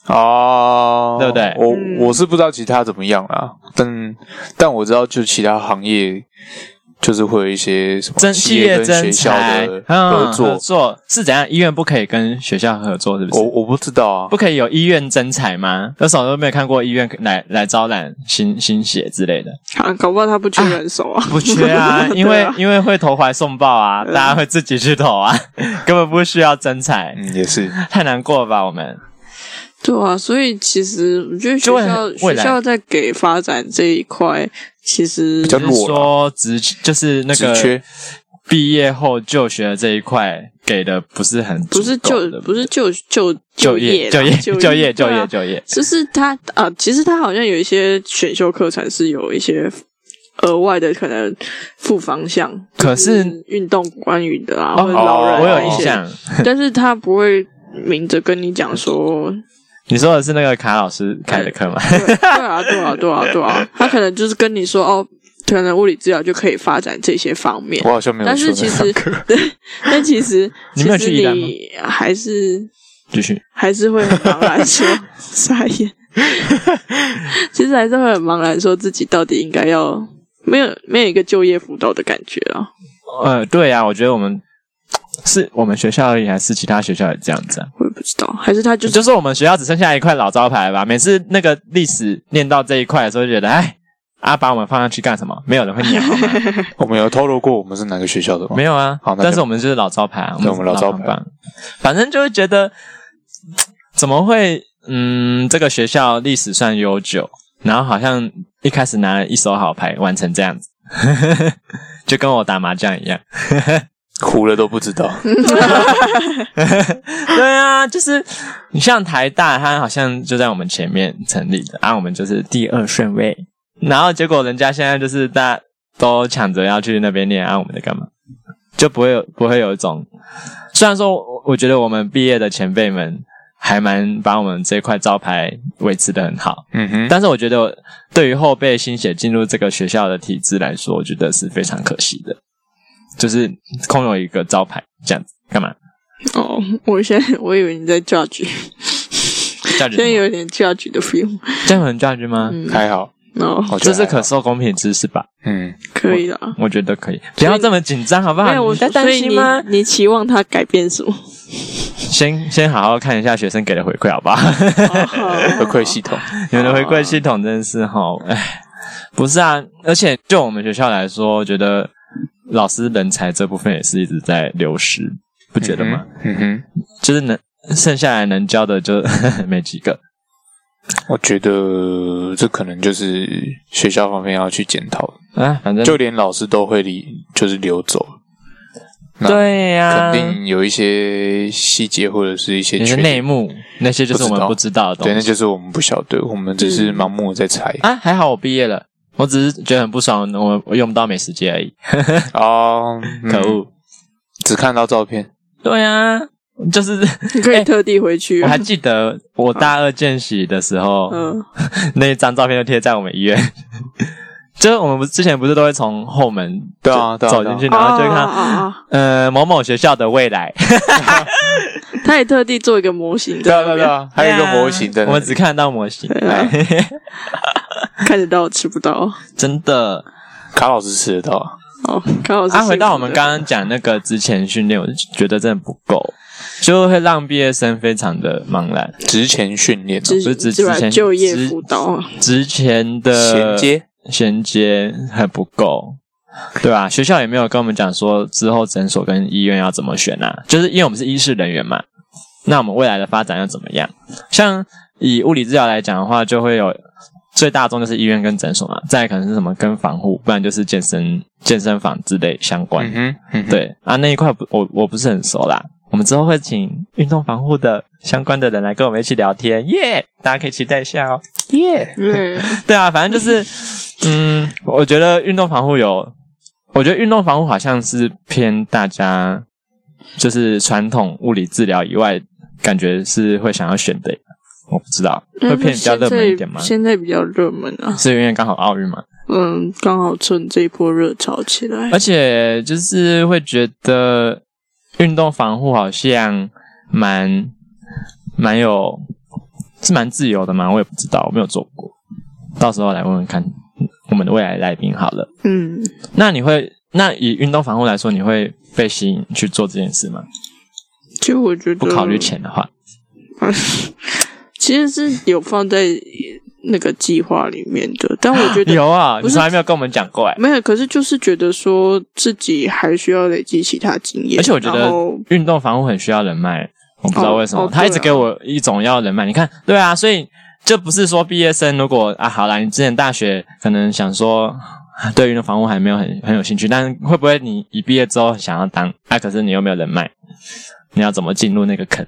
哦，对不对我嗯我是不知道其他怎么样啦，但但我知道，就其他行业就是会有一些什么企业跟学校的嗯合作，合作是怎样？医院不可以跟学校合作，是不是？我我不知道啊不。可以有医院征才吗？有什么都没有看过医院来来招揽新新血之类的，啊，搞不好他不缺人手啊。不缺啊，[laughs] 因为、啊因为会投怀送抱啊大家会自己去投啊，[laughs] 根本不需要征才，嗯，也是，太难过了吧？我们对啊，所以其实我觉得学校学校在给发展这一块，其实比较弱是说职就是那个毕业后就学的这一块给的不是很不是就不是就就就业就业就业就业就业就业，就是他啊，其实他好像有一些选修课程是有一些额外的可能副方向，可是运动关于的啊，哦或者老人我有印象，但是他不会明着跟你讲说，你说的是那个卡老师开的课吗？对对啊，对啊，对啊，对啊，他可能就是跟你说哦，可能物理治疗就可以发展这些方面我，好像没有但是其实 [laughs] 对，但其实 [laughs] 你没有去你还是继续。还是会很茫然说傻眼，其实还是会很茫然说自己到底应该要没有没有一个就业辅导的感觉啊。呃，对啊，我觉得我们是我们学校而已，还是其他学校也这样子啊？我也不知道，还是他就是就是我们学校只剩下一块老招牌吧。每次那个历史念到这一块的时候，就觉得，哎，啊，把我们放上去干什么？没有人会鸟 [laughs] 我们有透露过我们是哪个学校的吗？没有啊。好但是我们就是老招牌啊，对我们老招牌。反正就会觉得，怎么会？嗯，这个学校历史算悠久，然后好像一开始拿了一手好牌，玩成这样子，[laughs] 就跟我打麻将一样。糊了都不知道。[laughs] 对啊，就是你像台大，它好像就在我们前面成立的，啊，我们就是第二顺位，然后结果人家现在就是大家都抢着要去那边念，啊，我们在干嘛？就不会有不会有一种，虽然说我我觉得我们毕业的前辈们还蛮把我们这块招牌维持的很好，嗯哼，但是我觉得对于后辈新血进入这个学校的体制来说，我觉得是非常可惜的，就是空有一个招牌这样子干嘛？哦，我现在我以为你在 judge，现在有点 judge 的 feel。这样有人 judge 吗？嗯，还好，哦，这是可受公平之事吧？嗯，可以的啊。我觉得可以，不要这么紧张好不好？没有，我在担心吗？你期望他改变什么？先先好好看一下学生给的回馈好不好？回馈系统，你们的回馈系统真是哈，哎，不是啊，而且就我们学校来说，我觉得老师人才这部分也是一直在流失，不觉得吗？嗯哼，就是能剩下来能教的就 [laughs] 没几个。我觉得这可能就是学校方面要去检讨的，啊，反正就连老师都会离，就是流走。那对呀、肯定有一些细节或者是一些内幕，那些就是我们不知道的东西。对，那就是我们不晓得，我们只是盲目的在猜。啊，还好我毕业了，我只是觉得很不爽，我我用不到美食街而已。[laughs] 哦，嗯可恶！只看到照片，对啊，就是你可以特地回去啊。我还记得我大二见习的时候，嗯，[laughs] 那一张照片就贴在我们医院。[laughs] 就是我们不之前不是都会从后门对啊对啊走进去，然后就会看呃某某学校的未来。他也特地做一个模型，对啊对啊对啊，还有一个模型的，我们只看到模型，[laughs] 看得到吃不到。真的。卡老师吃得到啊，哦，卡老师。啊，回到我们刚刚讲那个之前训练，我就觉得真的不够，就会让毕业生非常的茫然。职前训练之啊，不是之之之前就业之辅导啊，之前的衔接衔接还不够，对啊、学校也没有跟我们讲说之后诊所跟医院要怎么选啊，就是因为我们是医师人员嘛，那我们未来的发展要怎么样？像以物理治疗来讲的话，就会有最大众就是医院跟诊所嘛，再可能是什么跟防护，不然就是健身健身房之类相关。嗯哼，嗯哼，对啊，那一块不我我不是很熟啦。我们之后会请运动防护的相关的人来跟我们一起聊天，耶、大家可以期待一下哦，耶、对，[laughs] 对啊，反正就是，嗯，我觉得运动防护有我觉得运动防护好像是偏大家就是传统物理治疗以外，感觉是会想要选的。我不知道会偏比较热门一点吗？现在比较热门啊，是因为刚好奥运嘛。嗯，刚好趁这一波热潮起来，而且就是会觉得运动防护好像蛮蛮有是蛮自由的嘛，我也不知道，我没有做过，到时候来问问看我们的未来来宾好了。嗯，那你会那以运动防护来说，你会被吸引去做这件事吗？其实我觉得不考虑钱的话，[laughs] 其实是有放在。那个计划里面的，但我觉得 [laughs] 有啊，你还没有跟我们讲过哎，没有。可是就是觉得说自己还需要累积其他经验，而且我觉得运动防护很需要人脉，我不知道为什么，他一直给我一种要人脉。你看，对啊，所以就不是说毕业生如果啊，好啦，你之前大学可能想说对运动防护还没有很很有兴趣，但会不会你一毕业之后想要当啊？可是你又没有人脉，你要怎么进入那个坑？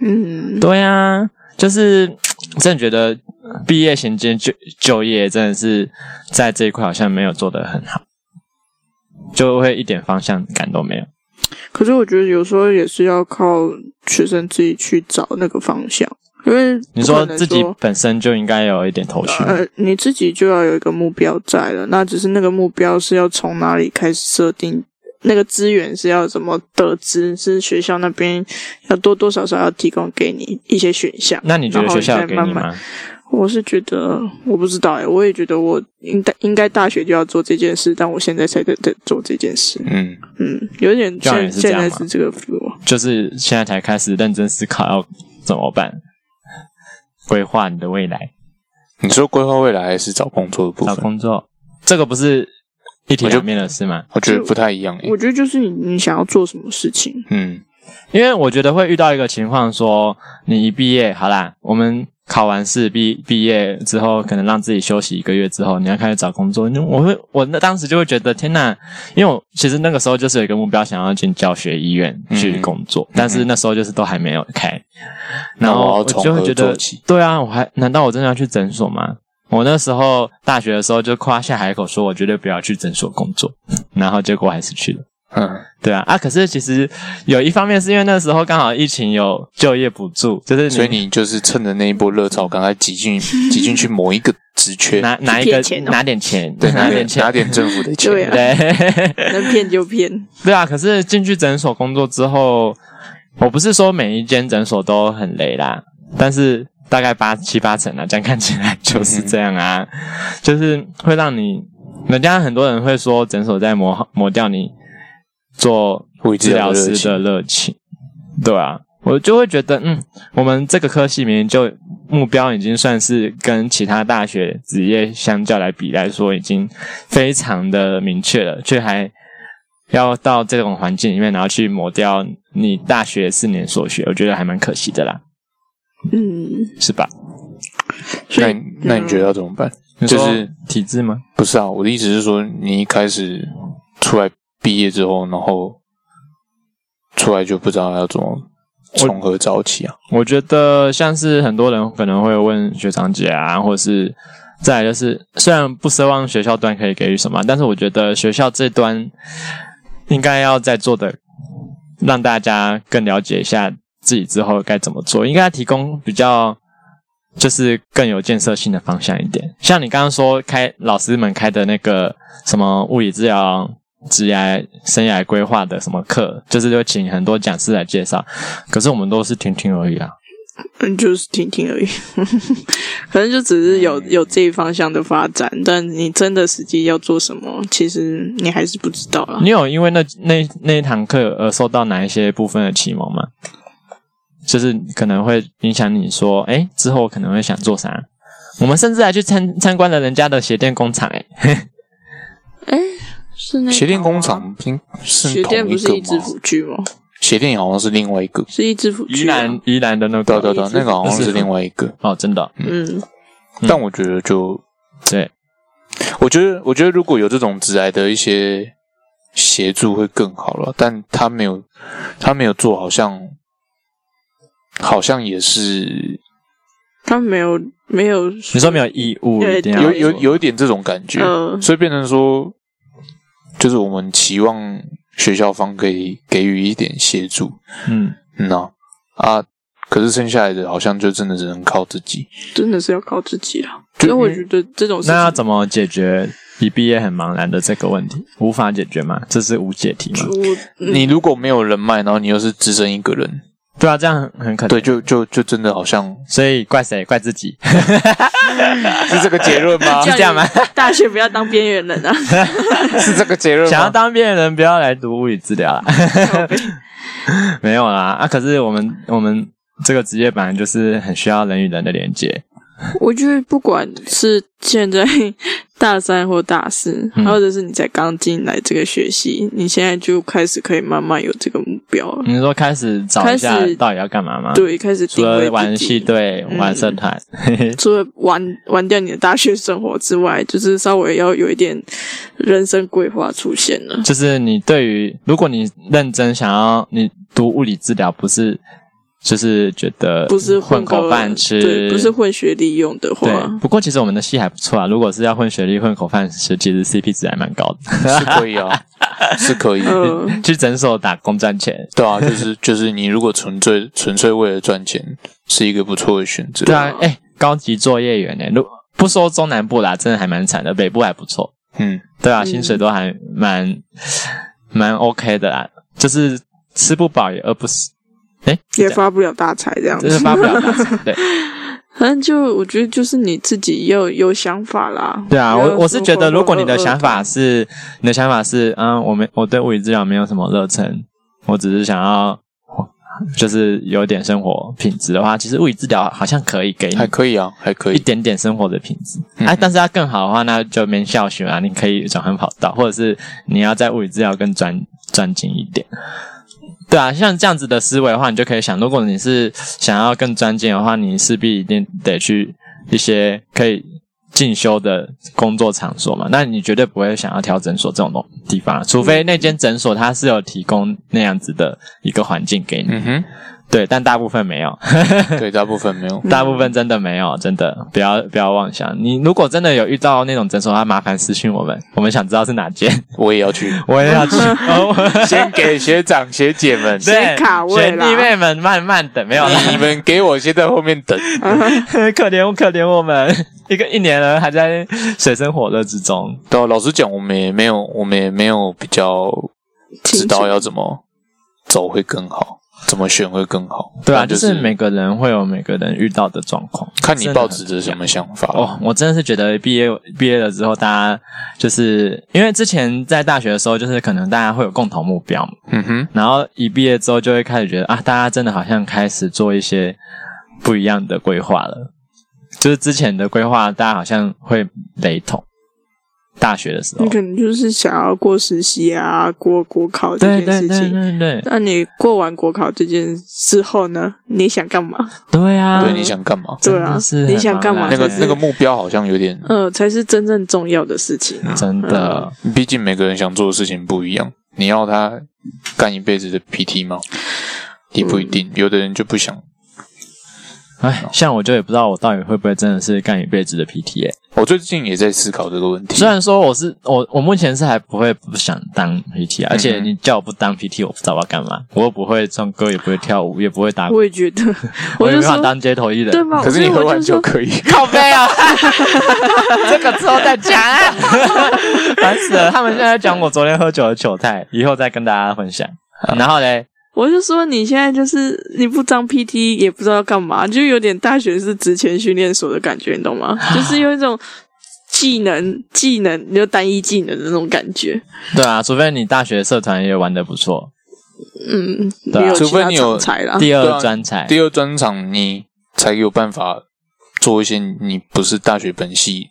嗯，对啊，就是 [tsk] 真的觉得。毕业衔接就就业真的是在这一块好像没有做得很好，就会一点方向感都没有。可是我觉得有时候也是要靠学生自己去找那个方向，因为你说自己本身就应该有一点头绪，呃，你自己就要有一个目标在了。那只是那个目标是要从哪里开始设定，那个资源是要怎么得知？是学校那边要多多少少要提供给你一些选项。那你觉得学校给你吗？慢慢我是觉得，我不知道哎，我也觉得我应该应该大学就要做这件事，但我现在才在在做这件事。嗯嗯，有点现现在是这个 feel，就是现在才开始认真思考要怎么办，规划你的未来。你说规划未来还是找工作的部分？找工作，这个不是一体两面的事吗？我觉得不太一样。我觉得就是你你想要做什么事情。嗯，因为我觉得会遇到一个情况，说你一毕业，好啦，我们。考完试毕毕业之后，可能让自己休息一个月之后，你要开始找工作。我会我那当时就会觉得天呐，因为我其实那个时候就是有一个目标，想要进教学医院去工作，嗯、但是那时候就是都还没有开，嗯、然后我就会觉得，对啊，我还难道我真的要去诊所吗？我那时候大学的时候就夸下海口说，我绝对不要去诊所工作，[laughs] 然后结果还是去了。嗯，对啊，啊，可是其实有一方面是因为那时候刚好疫情有就业补助，就是所以你就是趁着那一波热潮，赶快挤进 [laughs] 挤进去某一个职缺，拿拿一个拿点钱，对，拿点钱，拿点政府的钱，对，[laughs] 能骗就骗。对啊，可是进去诊所工作之后，我不是说每一间诊所都很累啦，但是大概八七八成啊，这样看起来就是这样啊，就是会让你，人家很多人会说诊所在磨磨掉你。做治疗师的热情，对啊，我就会觉得，嗯，我们这个科系里面就目标已经算是跟其他大学职业相较来比来说，已经非常的明确了，却还要到这种环境里面，然后去磨掉你大学四年所学，我觉得还蛮可惜的啦。嗯，是吧？那那你觉得要怎么办？就是体制吗？不是啊，我的意思是说，你一开始出来。毕业之后，然后出来就不知道要怎么从何找起啊。我，我觉得像是很多人可能会问学长姐啊，或者是再来就是，虽然不奢望学校端可以给予什么，但是我觉得学校这端应该要再做的，让大家更了解一下自己之后该怎么做，应该提供比较就是更有建设性的方向一点。像你刚刚说开老师们开的那个什么物理治疗。职业生涯规划的什么课，就是就请很多讲师来介绍，可是我们都是听听而已啊，嗯，就是听听而已，[laughs] 可能就只是有有这一方向的发展，但你真的实际要做什么，其实你还是不知道啦。你有因为那那那一堂课而受到哪一些部分的启蒙吗？就是可能会影响你说，哎，之后可能会想做啥？我们甚至还去参参观了人家的鞋垫工厂，哎。是那鞋垫工厂，是鞋垫不是一支辅具吗？鞋垫好像是另外一个，是一支辅具。宜兰宜兰的那个，对对对，那个好像是另外一个。哦，真的，嗯。但我觉得就对，我觉得我觉得如果有这种职涯的一些协助会更好了，但他没有，他没有做，好像好像也是，他没有没有，你说没有义务，有有有一点这种感觉，所以变成说。就是我们期望学校方可以给予一点协助。嗯，嗯呐啊，可是剩下来的好像就真的只能靠自己，真的是要靠自己了。就所以我觉得这种事情那要怎么解决你毕业很茫然的这个问题？无法解决吗？这是无解题吗？嗯你如果没有人脉，然后你又是只身一个人，对啊，这样很很可能。对，就就就真的好像所以怪谁？怪自己？[laughs] 是这个结论吗？[laughs] 是这样吗？大学不要当边缘人啊！[laughs] 是这个结论？想要当边缘人，不要来读物理治疗啦。没有啦啊！可是我们我们这个职业本来就是很需要人与人的连接。我觉得不管是现在大三或大四，嗯或者是你才刚进来这个学习，你现在就开始可以慢慢有这个目标了。你说开始找一下开始到底要干嘛吗？，对，开始除了玩己系队、嗯玩社团，[laughs] 除了玩玩掉你的大学生活之外，就是稍微要有一点人生规划出现了。就是你对于如果你认真想要你读物理治疗，不是就是觉得不是混口饭吃，对，不是混学历用的对话，。不过其实我们的戏还不错啊。如果是要混学历、混口饭吃，其实 CP 值还蛮高的。是可以啊，[laughs] 是可以。呃，去诊所打工赚钱，对啊，就是就是你如果纯粹纯粹为了赚钱，是一个不错的选择。对啊，哎、高级作业员呢？如不说中南部啦，真的还蛮惨的，北部还不错。嗯，对啊，嗯薪水都还蛮蛮 OK 的啦，就是吃不饱也饿不死。哎，也发不了大财这样子。就是发不了大财。[laughs] 对反正就我觉得就是你自己要有想法啦。对啊，我我是觉得，如果你的想法是你的想法是，嗯，我没我对物理治疗没有什么热忱，我只是想要就是有点生活品质的话，其实物理治疗好像可以给你还可以啊，还可以一以。点点生活的品质。嗯哎，但是要更好的话，那就免校学啊，你可以转换跑道，或者是你要在物理治疗更专专精一点。对啊，像这样子的思维的话，你就可以想，如果你是想要更专精的话，你势必一定得去一些可以进修的工作场所嘛。那你绝对不会想要挑诊所这种东地方，除非那间诊所它是有提供那样子的一个环境给你。嗯哼，对，但大部分没有。[laughs] 对，大部分没有。[laughs] 大部分真的没有，真的不要不要妄想。你如果真的有遇到那种诊所，那麻烦私信我们，我们想知道是哪间，我也要去，[laughs] 我也要去。哦先给学长学姐们，对先卡位啦学弟妹们慢慢等，没有啦，你们给我先在后面等。可怜我可怜我们，一个一年了还在水深火热之中。对啊，老实讲，我们也没有，我们也没有比较知道要怎么走会更好，怎么选会更好。对啊，但就是每个人会有每个人遇到的状况，看你抱持着什么想法哦，我真的是觉得毕业毕业了之后，大家就是因为之前在大学的时候，就是可能大家会有共同目标嘛。嗯哼，然后一毕业之后，就会开始觉得啊，大家真的好像开始做一些不一样的规划了。就是之前的规划，大家好像会雷同。大学的时候你，可能就是想要过实习啊，过国考这对对对件事情。对对那你过完国考这件事后呢？你想干嘛？对啊！对，你想干嘛？对啊是你想干嘛那个那个目标好像有点，呃，才是真正重要的事情啊。真的，毕竟每个人想做的事情不一样。你要他干一辈子的 PT 吗？也不一定，有的人就不想。哎，像我就也不知道我到底会不会真的是干一辈子的 PT 欸我最近也在思考这个问题。虽然说我是我，我目前是还不会不想当 PT 啊，而且你叫我不当 PT，我不知道我要干嘛。我又不会唱歌，也不会跳舞，也不会打鼓，我也觉得，[laughs] 我没法当街头艺人。对吧？可是你喝完所以我就说就可以。靠背啊，[laughs] 这个之后再讲啊，[laughs] 烦死了。他们现在讲我昨天喝酒的糗态，以后再跟大家分享。然后嘞，我就说你现在就是你不当 PT 也不知道要干嘛，就有点大学是职前训练所的感觉，你懂吗？[sighs] 就是有一种技能技能你就单一技能的那种感觉。对啊，除非你大学社团也玩的不错，嗯，对啊除非你有。第二专才，第二专场你才有办法做一些你不是大学本系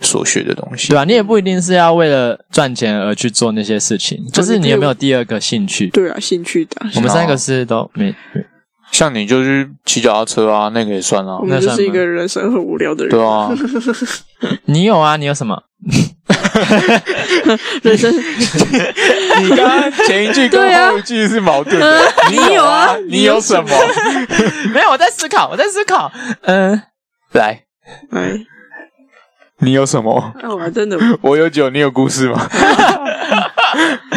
所学的东西。对吧、啊你也不一定是要为了赚钱而去做那些事情，就是你有没有第二个兴趣？对啊，兴趣的，我们三个是都没，像你就是骑脚踏车啊，那个也算啊我。们就是一个人生很无聊的人。对啊，[laughs] 你有啊？你有什么？[laughs] 人生你刚刚前一句跟后一句是矛盾的。呃你有啊你有什么？[laughs] 没有，我在思考，我在思考。嗯、来，哎，你有什么？那我真的我有酒，你有故事吗？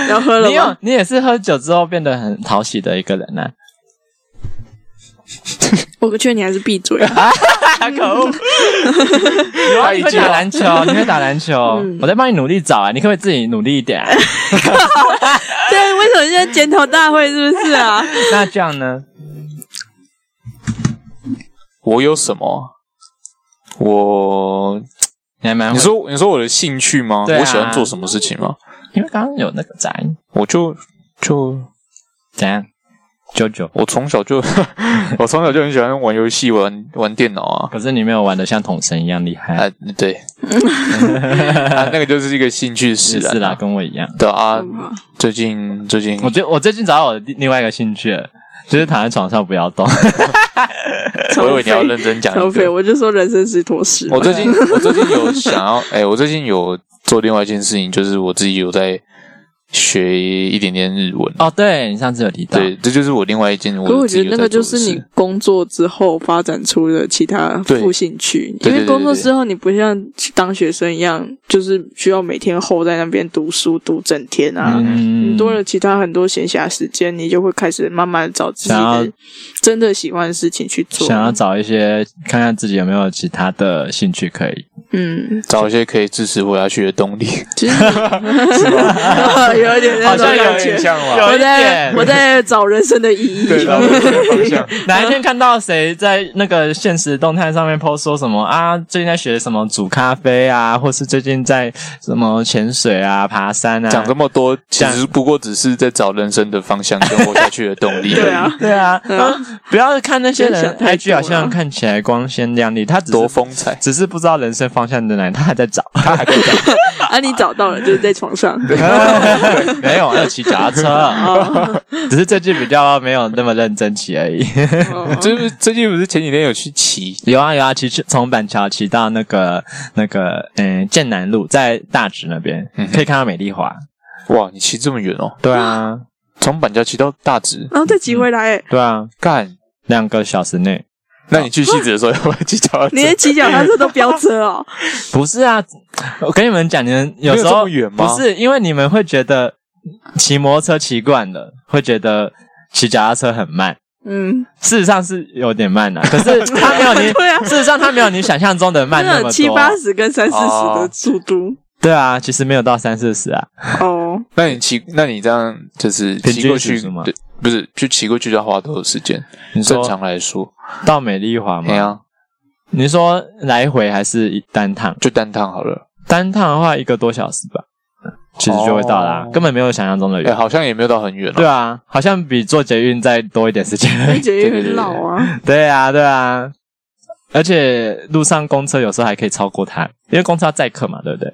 要喝了你有？你也是喝酒之后变得很讨喜的一个人呢、啊。[laughs] 我劝你还是闭嘴 [laughs] 啊！可恶！有啊，你会打篮球，你会打篮球，嗯我在帮你努力找啊，你可不可以自己努力一点、啊？[laughs] 对，为什么现在检讨大会是不是啊？那这样呢？我有什么？我你还蛮你说你说我的兴趣吗？对啊我喜欢做什么事情吗？因为刚刚有那个杂音，我就就怎样？九九，我从小就 [laughs] 我从小就很喜欢玩游戏、玩玩电脑啊。可是你没有玩的像统神一样厉害，啊，对，[laughs] 啊，那个就是一个兴趣使然是啦，跟我一样。对啊，嗯最近最近我觉得我最近找到我的另外一个兴趣了，就是躺在床上不要动。[laughs] 我以为你要认真讲超肥，一个。我就说人生是一坨屎。我最近我最近有想要，哎、我最近有做另外一件事情，就是我自己有在学一点点日文。哦，对你上次有提到，对，这就是我另外一件我可我觉得那个就是你工作之后发展出的其他副兴趣，因为工作之后你不像当学生一样，就是需要每天候在那边读书读整天啊。嗯你多了其他很多闲暇时间，你就会开始慢慢找自己的真的喜欢的事情去做。想要找一些看看自己有没有其他的兴趣可以。嗯，找一些可以支持活下去的动力，其实 [laughs] [laughs] [laughs] 有一点那种感觉。像嘛有我一点在我在找人生的意义。对，找人生的方向。[laughs] 哪一天看到谁在那个现实动态上面 post 说什么啊？最近在学什么煮咖啡啊，或是最近在什么潜水啊、爬山啊？讲这么多，其实不过只是在找人生的方向跟活下去的动力。[laughs] [laughs] 对啊，对啊，不要看那些人 IG 好像看起来光鲜亮丽，他只多是风采，只是不知道人生方向在哪里，他还在找，他还在找。啊，你找到了，就是在床上。[laughs] 没有，要骑脚踏车，哦只是最近比较没有那么认真骑而已。哦就是最近不是前几天有去骑，有啊有啊，骑去从板桥骑到那个那个嗯剑南路，在大直那边嗯可以看到美丽华。哇，你骑这么远哦，对啊，从板桥骑到大直，然后再骑回来，对啊，干。两个小时内。那你去西子的时候要不要骑脚踏车？你 [laughs] 连骑脚踏车都飙车哦。[laughs] 不是啊，我跟你们讲，你们有时候有远吗不是因为你们会觉得骑摩托车骑惯了，会觉得骑脚踏车很慢。嗯，事实上是有点慢啊，可是它没有你，[laughs] 对啊事实上它没有你想象中的慢那么多。七八十跟三四十哦的速度。对啊，其实没有到三四十啊。哦，那你骑，那你这样就是骑过去吗对，不是就骑过去要花多少时间？你正常来说，到美丽华吗？对啊，你说来回还是一单趟？就单趟好了。单趟的话一个多小时吧，其实就会到啦，哦根本没有想象中的哎，远。好像也没有到很远对哦。啊，好像比坐捷运再多一点时间而已。而且也很老啊。对啊，对啊，而且路上公车有时候还可以超过它，因为公车要载客嘛，对不对？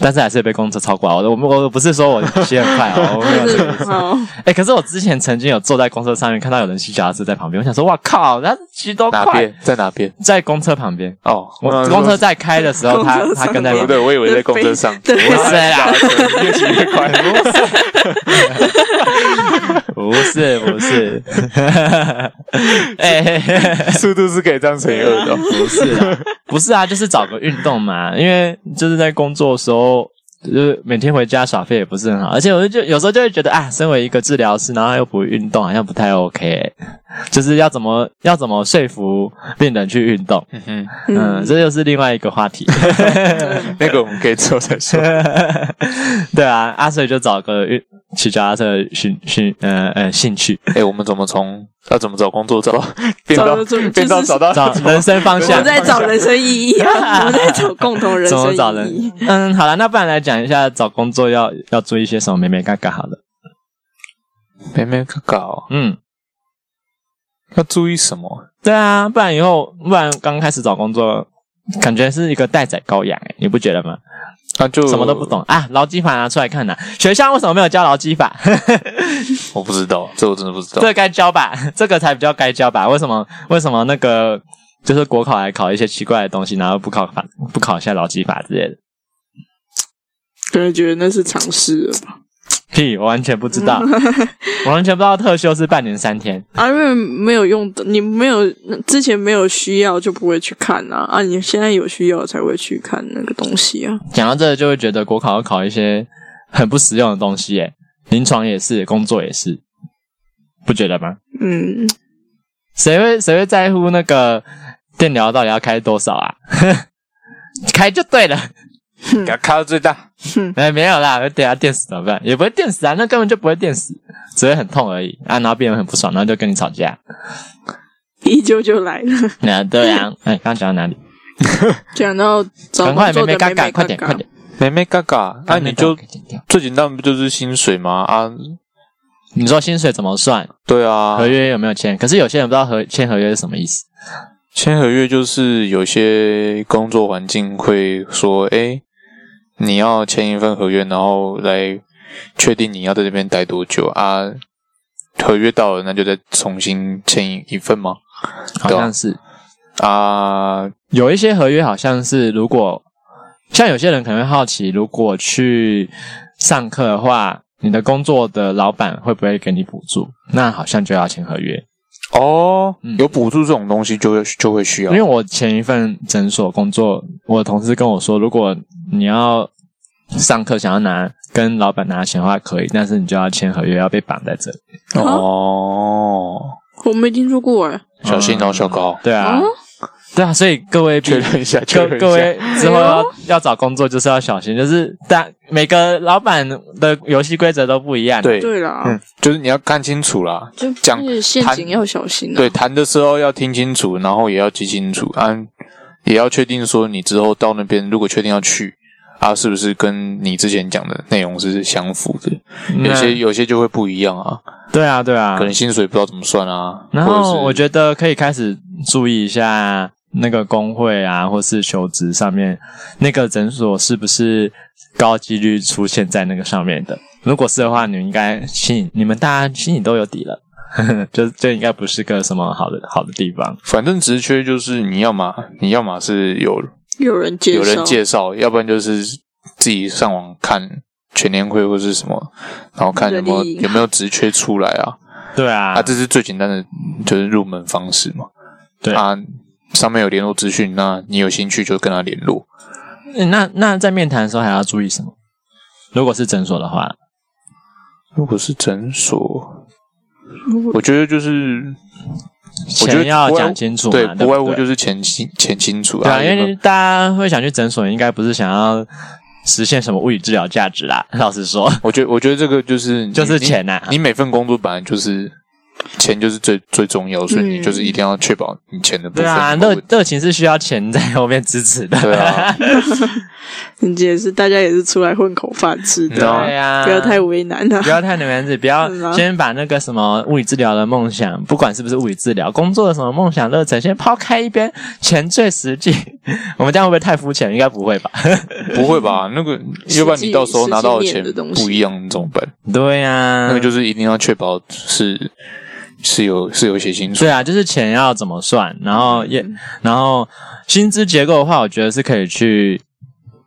但是还是被公车超过啊！我我我不是说我骑很快哦，我没有这个意思。哦，[laughs] 哎、可是我之前曾经有坐在公车上面，看到有人骑脚踏车在旁边，我想说，哇靠，他骑多快！哪边？在哪边？在公车旁边，哦，我公车在开的时候，他 [laughs] 他跟在旁边。不对，我以为在公车上。[laughs] 对不是啦，越骑越快。不是不是，哎、嘿嘿嘿速度是可以这样乘以二的哦。不是啊，不是啊，就是找个运动嘛，因为就是在工作的时候，就是每天回家耍废也不是很好，而且我就有时候就会觉得啊，身为一个治疗师，然后又不运动，好像不太 OK，欸 [laughs] 就是要怎么要怎么说服病人去运动，嗯哼，嗯，这又是另外一个话题。[laughs] 那个我们可以之后再说。[laughs] 对啊，阿水就找个运骑脚踏车的兴兴呃呃兴趣，哎，我们怎么从要怎么找工作找到变到变到找到找人生方我向我。在找人生意义啊，我们在找共同人怎生么找人意义。？嗯，好了，那不然来讲一下找工作要要注意一些什么眉眉角角好了。没没可搞，嗯，要注意什么？对啊，不然以后不然刚开始找工作，感觉是一个待宰羔羊哎，你不觉得吗？那就什么都不懂啊，劳基法拿出来看呐、学校为什么没有教劳基法？[laughs] 我不知道，这我真的不知道。这该教吧，这个才比较该教吧？为什么？为什么那个就是国考还考一些奇怪的东西，然后不考法，不考一下劳基法之类的？可能觉得那是常识了吧？屁，我完全不知道，[laughs] 我完全不知道特休是半年三天。啊，因为没有用的，你没有之前没有需要就不会去看啊啊！你现在有需要才会去看那个东西啊。讲到这个，就会觉得国考要考一些很不实用的东西，诶临床也是，工作也是，不觉得吗？嗯，谁会谁会在乎那个电疗到底要开多少啊？[laughs] 开就对了，给它开到最大。哎，没有啦，等下电死怎么办？也不会电死啊，那根本就不会电死，只会很痛而已啊，然后病人很不爽，然后就跟你吵架，一揪就来了。那，[laughs] 对啊，哎，刚刚讲到哪里？[laughs] 讲到赶快，妹妹嘎嘎，快点快点，妹妹嘎嘎，那你就最简单不就是薪水吗？啊，你说薪水怎么算？对啊，合约有没有签？可是有些人不知道合签合约是什么意思。签合约就是有些工作环境会说，哎，你要签一份合约，然后来确定你要在这边待多久啊。合约到了，那就再重新签一份吗？好像是。啊，uh, 有一些合约好像是，如果像有些人可能会好奇，如果去上课的话，你的工作的老板会不会给你补助？那好像就要签合约哦。Oh, 有补助这种东西就会就会需要。因为我前一份诊所工作，我的同事跟我说，如果你要上课想要拿跟老板拿钱的话可以，但是你就要签合约，要被绑在这里。哦，oh, 我没听说过哎，小心哦，小高。对啊。Oh? 对啊，所以各位确认一下，各各位之后要要找工作就是要小心，就是但每个老板的游戏规则都不一样。对对啦，嗯，就是你要看清楚啦，就讲陷阱要小心。对，谈的时候要听清楚，然后也要记清楚啊，也要确定说你之后到那边，如果确定要去啊，是不是跟你之前讲的内容是相符的？有些有些就会不一样啊。对啊，对啊，可能薪水不知道怎么算啊。然后我觉得可以开始注意一下。那个工会啊，或是求职上面，那个诊所是不是高几率出现在那个上面的？如果是的话，你们应该心里，你们大家心里都有底了，[laughs] 呵呵，就这应该不是个什么好的好的地方。反正职缺就是你要嘛，你要嘛是有有人介绍，有人介绍，要不然就是自己上网看全年会或是什么，然后看有没有有没有职缺出来啊？对啊，啊，这是最简单的，就是入门方式嘛。对啊。上面有联络资讯，那你有兴趣就跟他联络。那那在面谈的时候还要注意什么？如果是诊所的话，如果是诊所，我觉得就是钱要讲清楚，对，不外乎就是钱清钱清楚啊。对，因为大家会想去诊所，应该不是想要实现什么物理治疗价值啦。老实说，我觉得我觉得这个就是就是钱呐。你每份工作本来就是。钱就是最最重要，所以你就是一定要确保你钱的部分。对啊，热热情是需要钱在后面支持的。对啊，[laughs] 你也是，大家也是出来混口饭吃的。对啊，不要太为难了，不要太为难，不要 [laughs] 先把那个什么物理治疗的梦想，不管是不是物理治疗，工作的什么梦想热忱，先抛开一边，钱最实际。[laughs] 我们这样会不会太肤浅？应该不会吧？不会吧？那个，要不然你到时候拿到的钱不一样，怎么办？对呀，那个就是一定要确保是。是有是有写清楚，对啊，就是钱要怎么算，然后也然后薪资结构的话，我觉得是可以去，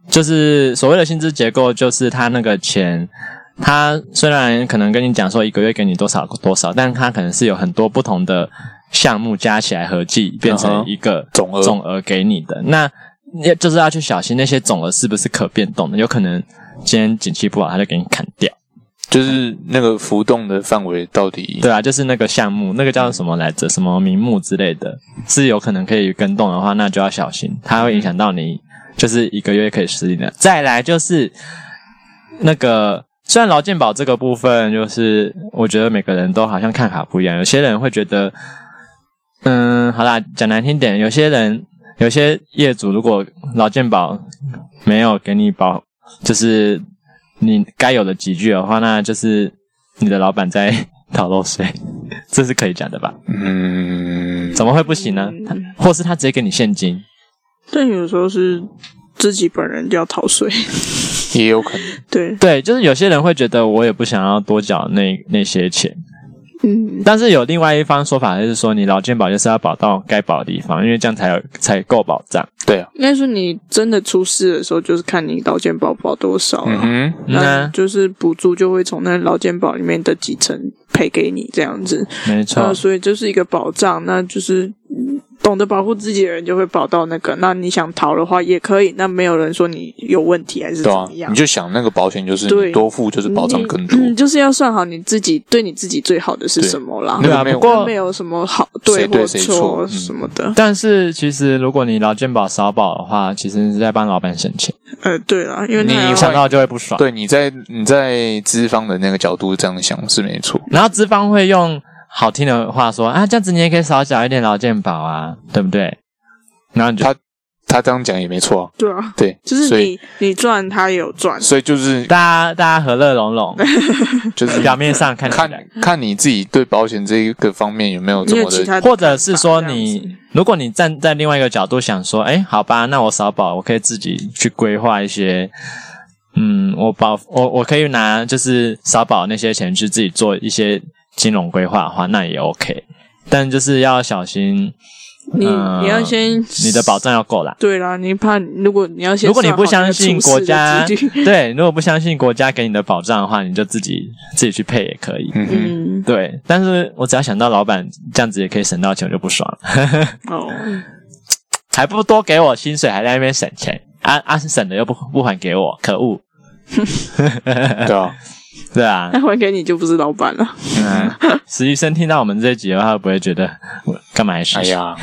就是所谓的薪资结构，就是他那个钱，他虽然可能跟你讲说一个月给你多少多少，但他可能是有很多不同的项目加起来合计变成一个总额。总额给你的，那也就是要去小心那些总额是不是可变动的，有可能今天景气不好，他就给你砍掉。就是那个浮动的范围到底？对啊，就是那个项目，那个叫什么来着？什么名目之类的，是有可能可以跟动的话，那就要小心，它会影响到你，就是一个月可以实现的。再来就是那个，虽然劳健保这个部分，就是我觉得每个人都好像看法不一样，有些人会觉得，嗯，好啦，讲难听点，有些人有些业主如果劳健保没有给你保，就是。你该有的几句的话，那就是你的老板在逃漏税，[laughs] 这是可以讲的吧？嗯，怎么会不行呢？他或是他直接给你现金？但有时候是自己本人就要逃税，也有可能。[laughs] 对对，就是有些人会觉得我也不想要多缴那那些钱。嗯，但是有另外一方说法，就是说你劳健保就是要保到该保的地方，因为这样才有才够保障。对啊，应该说你真的出事的时候，就是看你劳健保保多少了，嗯哼，那就是补助就会从那劳健保里面的几成赔给你这样子，没错。所以就是一个保障，那就是懂得保护自己的人就会保到那个。那你想逃的话也可以，那没有人说你有问题还是怎么样？啊、你就想那个保险就是你多付就是保障更多，你就是要算好你自己对你自己最好的是什么啦。对啊，不过没有什么好对或错什么的。但是其实如果你劳健保少保的话，其实你是在帮老板省钱。呃，对啦，因为你想到就会不爽。对，你在你在资方的那个角度这样想是没错，然后资方会用好听的话说啊，这样子你也可以少缴一点劳健保啊，对不对？然后他他这样讲也没错啊，对啊，对，就是你你赚，他也有赚，所以就是大家大家和乐融融，[laughs] 就是 [laughs] 表面上看看看你自己对保险这一个方面有没有这么的，或者是说你如果你站在另外一个角度想说，哎，好吧，那我少保，我可以自己去规划一些。嗯，我保我我可以拿就是少保那些钱去自己做一些金融规划的话，那也 OK，但就是要小心。你、呃、你要先你的保障要够啦。对啦，你怕如果你要先，如果你不相信国家，对，如果不相信国家给你的保障的话，你就自己自己去配也可以。嗯，对。但是我只要想到老板这样子也可以省到钱，我就不爽了。哦，[laughs] 还不多给我薪水，还在那边省钱啊啊！省的又不不还给我，可恶。[laughs] 对啊，对啊，那还给你就不是老板了。嗯，实习生听到我们这一集的话，会不会觉得我干嘛还是？哎呀，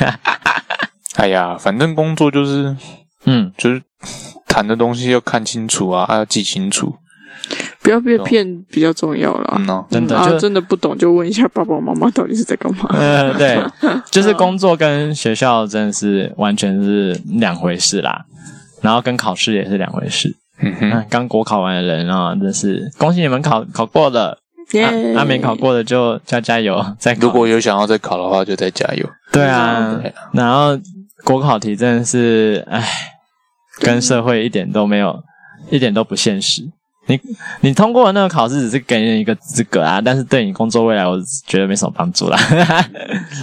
[laughs] 哎呀，反正工作就是，嗯，就是谈的东西要看清楚啊，要记清楚，不要被骗比较重要啦。嗯哦，真的，啊，真的不懂就问一下爸爸妈妈到底是在干嘛。嗯，[laughs] 对，[laughs] 就是工作跟学校真的是完全是两回事啦，然后跟考试也是两回事。嗯哼，刚国考完的人啊，真是恭喜你们考考过了。耶，那没考过的就加加油，再考。如果有想要再考的话，就再加油。对啊，然后国考题真的是，唉，跟社会一点都没有，一点都不现实。你你通过的那个考试只是给你一个资格啊，但是对你工作未来，我觉得没什么帮助啦。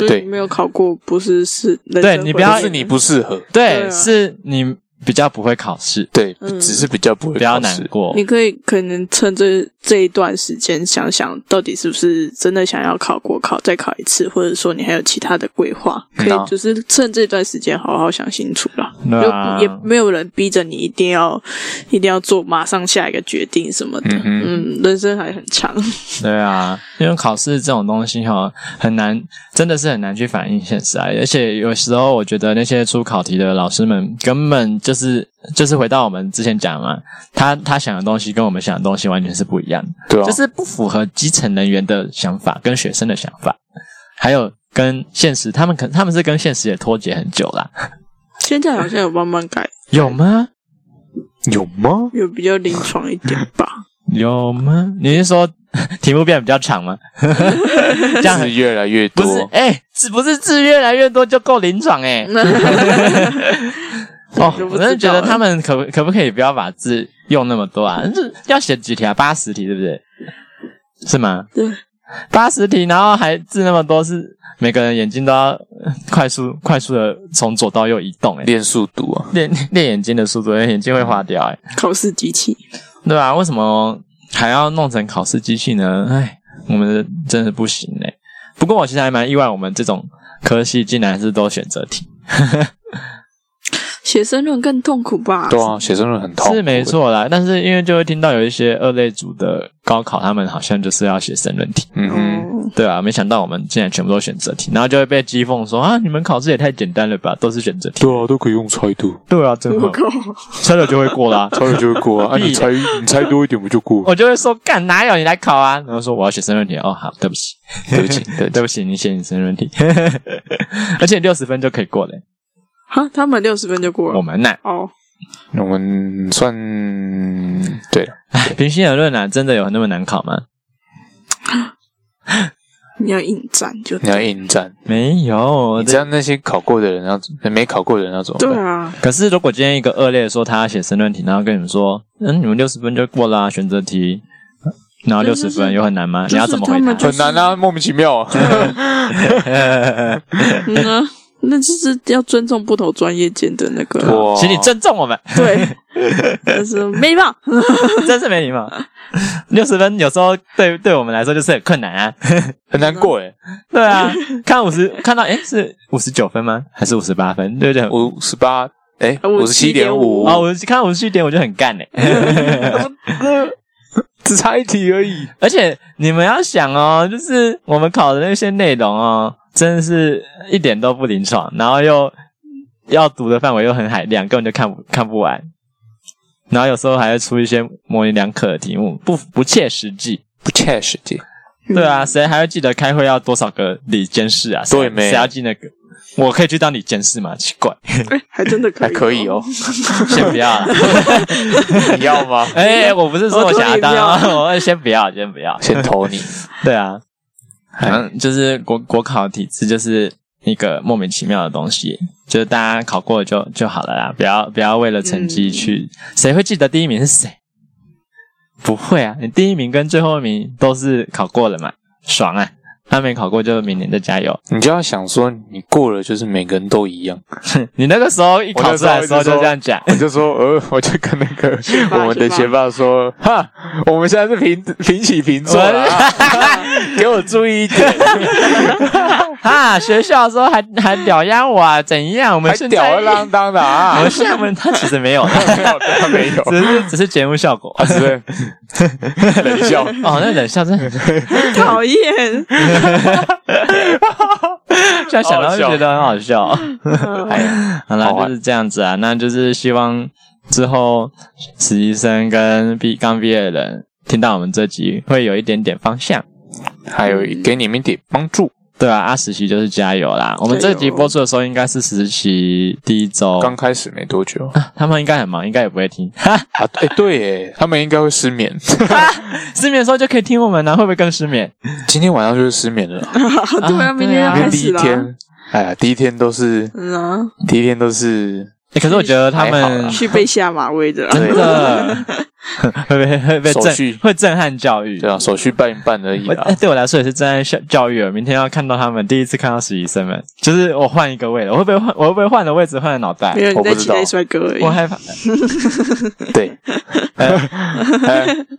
对，没有考过不是是，对你不要是你不适合，对，是你。比较不会考试，对，只是比较不会考试，比较难过。你可以可能趁这这一段时间想想到底是不是真的想要考国考，再考一次，或者说你还有其他的规划，可以就是趁这段时间好好想清楚了。啊、就也没有人逼着你一定要一定要做马上下一个决定什么的。嗯，嗯，人生还很长。[laughs] 对啊，因为考试这种东西哈很难，真的是很难去反映现实啊。而且有时候我觉得那些出考题的老师们根本就。就是就是回到我们之前讲嘛，他他想的东西跟我们想的东西完全是不一样的，对啊，就是不符合基层人员的想法跟学生的想法，还有跟现实，他们可他们是跟现实也脱节很久啦。现在好像有慢慢改，有吗？有吗？有比较临床一点吧？有吗？你是说 [laughs] 题目变得比较长吗？[laughs] 这样子越来越多，不是？哎，字不是字越来越多就够临床哎。[laughs] [laughs] 哦，我真的觉得他们可不可不可以不要把字用那么多啊？[laughs] 是要写几题啊？八十题对不对？是吗？对，八十题，然后还字那么多，是每个人眼睛都要快速快速的从左到右移动，哎，练速度啊，练练眼睛的速度，眼睛会花掉，哎，考试机器，对吧？为什么还要弄成考试机器呢？哎，我们真的不行哎。不过我其实还蛮意外，我们这种科系竟然是都选择题。写申论更痛苦吧？对啊，写申论很痛苦，是没错啦。但是因为就会听到有一些二类组的高考，他们好像就是要写申论题。嗯哼，对啊，没想到我们竟然全部都选择题，然后就会被讥讽说啊，你们考试也太简单了吧，都是选择题。对啊，都可以用猜度。对啊，真好，猜了就会过啦，[laughs] 猜了就会过啊。[laughs] 啊你猜你猜多一点不就过？我就会说干哪有你来考啊？然后说我要写申论题。哦，好，对不起，对不起，对对不起，你写你申论题，[laughs] 而且六十分就可以过嘞。哈，他们六十分就过了。我们呢？哦，我们算对了。平心而论啊，真的有那么难考吗？你要应战就你要应战，没有。你知道那些考过的人要没考过的人要怎么办？对啊。可是如果今天一个恶劣说他要写申论题，然后跟你们说，嗯，你们六十分就过啦，选择题，然后六十分有很难吗？你要怎么回答？很难啊，莫名其妙啊。[laughs] 嗯啊。那就是要尊重不同专业间的那个，请你尊重我们。对，[laughs] 但是没礼貌，[laughs] 真是没礼貌。六十分有时候对对我们来说就是很困难啊，很难过诶。对啊，看五十看到诶是五十九分吗？还是五十八分？对不对？五十八诶五十七点五啊！我看到五十七点我就很干诶 [laughs] 只差一题而已。而且你们要想哦，就是我们考的那些内容哦，真的是一点都不临床，然后又要读的范围又很海量，根本就看不看不完。然后有时候还会出一些模棱两可的题目，不不切实际，不切实际。对啊，谁还会记得开会要多少个理监事啊？对没？谁要记那个？我可以去当理监事吗？奇怪，还真的可以，还可以哦。[laughs] 先不要了，[laughs] 你要吗？哎，我不是说我想要当，[laughs] 我先不要，先不要，先投你。对啊，反正就是国国考体制就是。一个莫名其妙的东西，就是大家考过就就好了啦，不要不要为了成绩去。谁会记得第一名是谁？不会啊，你第一名跟最后一名都是考过了嘛，爽啊！他没考过，就明年再加油。你就要想说，你过了就是每个人都一样。[laughs] 你那个时候一考出来的时候就这样讲，我就说，[laughs] 呃，我就跟那个我们的学霸说，哈，我们现在是平平起平坐了，[laughs] [laughs] 给我注意一点。[laughs] 啊，学校的时候还还表扬我啊，怎样？我们是吊儿郎当的啊！[laughs] 我们我们他其实没有，没有，他没有，只是只是节目效果，是不是？冷笑哦，那冷笑真的讨厌。现在想到就觉得很好笑。好了，就是这样子啊。那就是希望之后实习生跟毕刚毕业的人听到我们这集，会有一点点方向，还有给你们一点帮助。对啊，阿，实习就是加油啦！我们这集播出的时候，应该是实习第一周，刚开始没多久。啊、他们应该很忙，应该也不会听。哈 [laughs] 啊，哎，对耶，他们应该会失眠。[laughs] 失眠的时候就可以听我们呢、啊，会不会更失眠？今天晚上就是失眠了。[laughs] 对啊，明天要开始了。第一天，哎呀，第一天都是，嗯啊，第一天都是。欸、可是我觉得他们去被下马威的，真的 [laughs] 会被会被震会震撼教育，对啊，手续办一办而已啊。对我来说也是震撼教教育了。明天要看到他们第一次看到实习生们，就是我换一个位了，我会不会换？我会不会换了位置换了脑袋？没有，你在期待帅哥而已。我害怕。[laughs] 对，[laughs]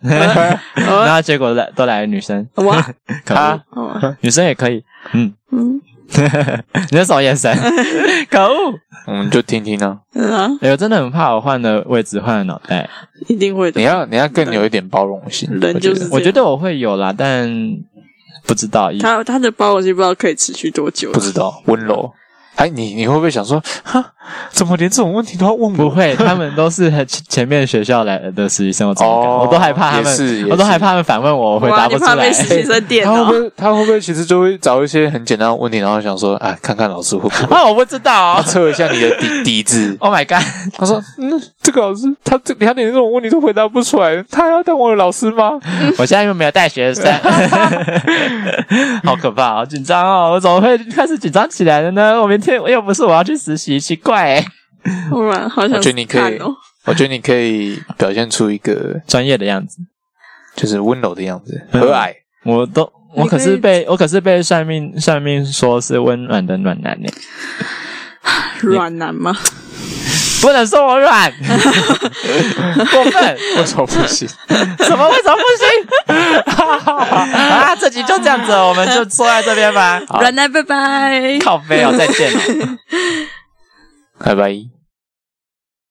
然后结果来都来了女生哇，可恶，女生也可以，嗯嗯。[laughs] 你在什么眼神？[laughs] 可恶！我们就听听啊。嗯啊。哎呦，真的很怕我换了位置，换了脑袋。一定会的。你要你要更有一点包容心。人就是。我觉得我会有啦，但不知道。他他的包容心不知道可以持续多久。不知道温柔。哎，你你会不会想说，哈，怎么连这种问题都要问我？不会，他们都是 [laughs] 前前面学校来的实习生，我怎么敢？我都害怕他们，我都害怕他们反问我，我回答不出来。怕实习生电他会不会？他会不会其实就会找一些很简单的问题，然后想说，哎，看看老师会不会？[laughs] 啊，我不知道，测一下你的底底子。[laughs] Oh my god！他说，嗯，这个老师他这他连这种问题都回答不出来，他还要当我的老师吗？我现在又没有带学生，好可怕，好紧张哦！我怎么会开始紧张起来了呢？我明天又不是我要。去实习，奇怪欸！突然好想，我觉得你可以，我觉得你可以表现出一个专业的样子，就是温柔的样子，和蔼。我都，我可是被，我可是被算命算命说是温暖的暖男呢。[laughs] 软男吗？不能说我软，[laughs] 过分！为什么不行？[laughs] 什么？为什么不行？[laughs] 啊！这集就这样子，我们就坐在这边吧。软奶，拜拜！靠背哦，再见了，拜拜。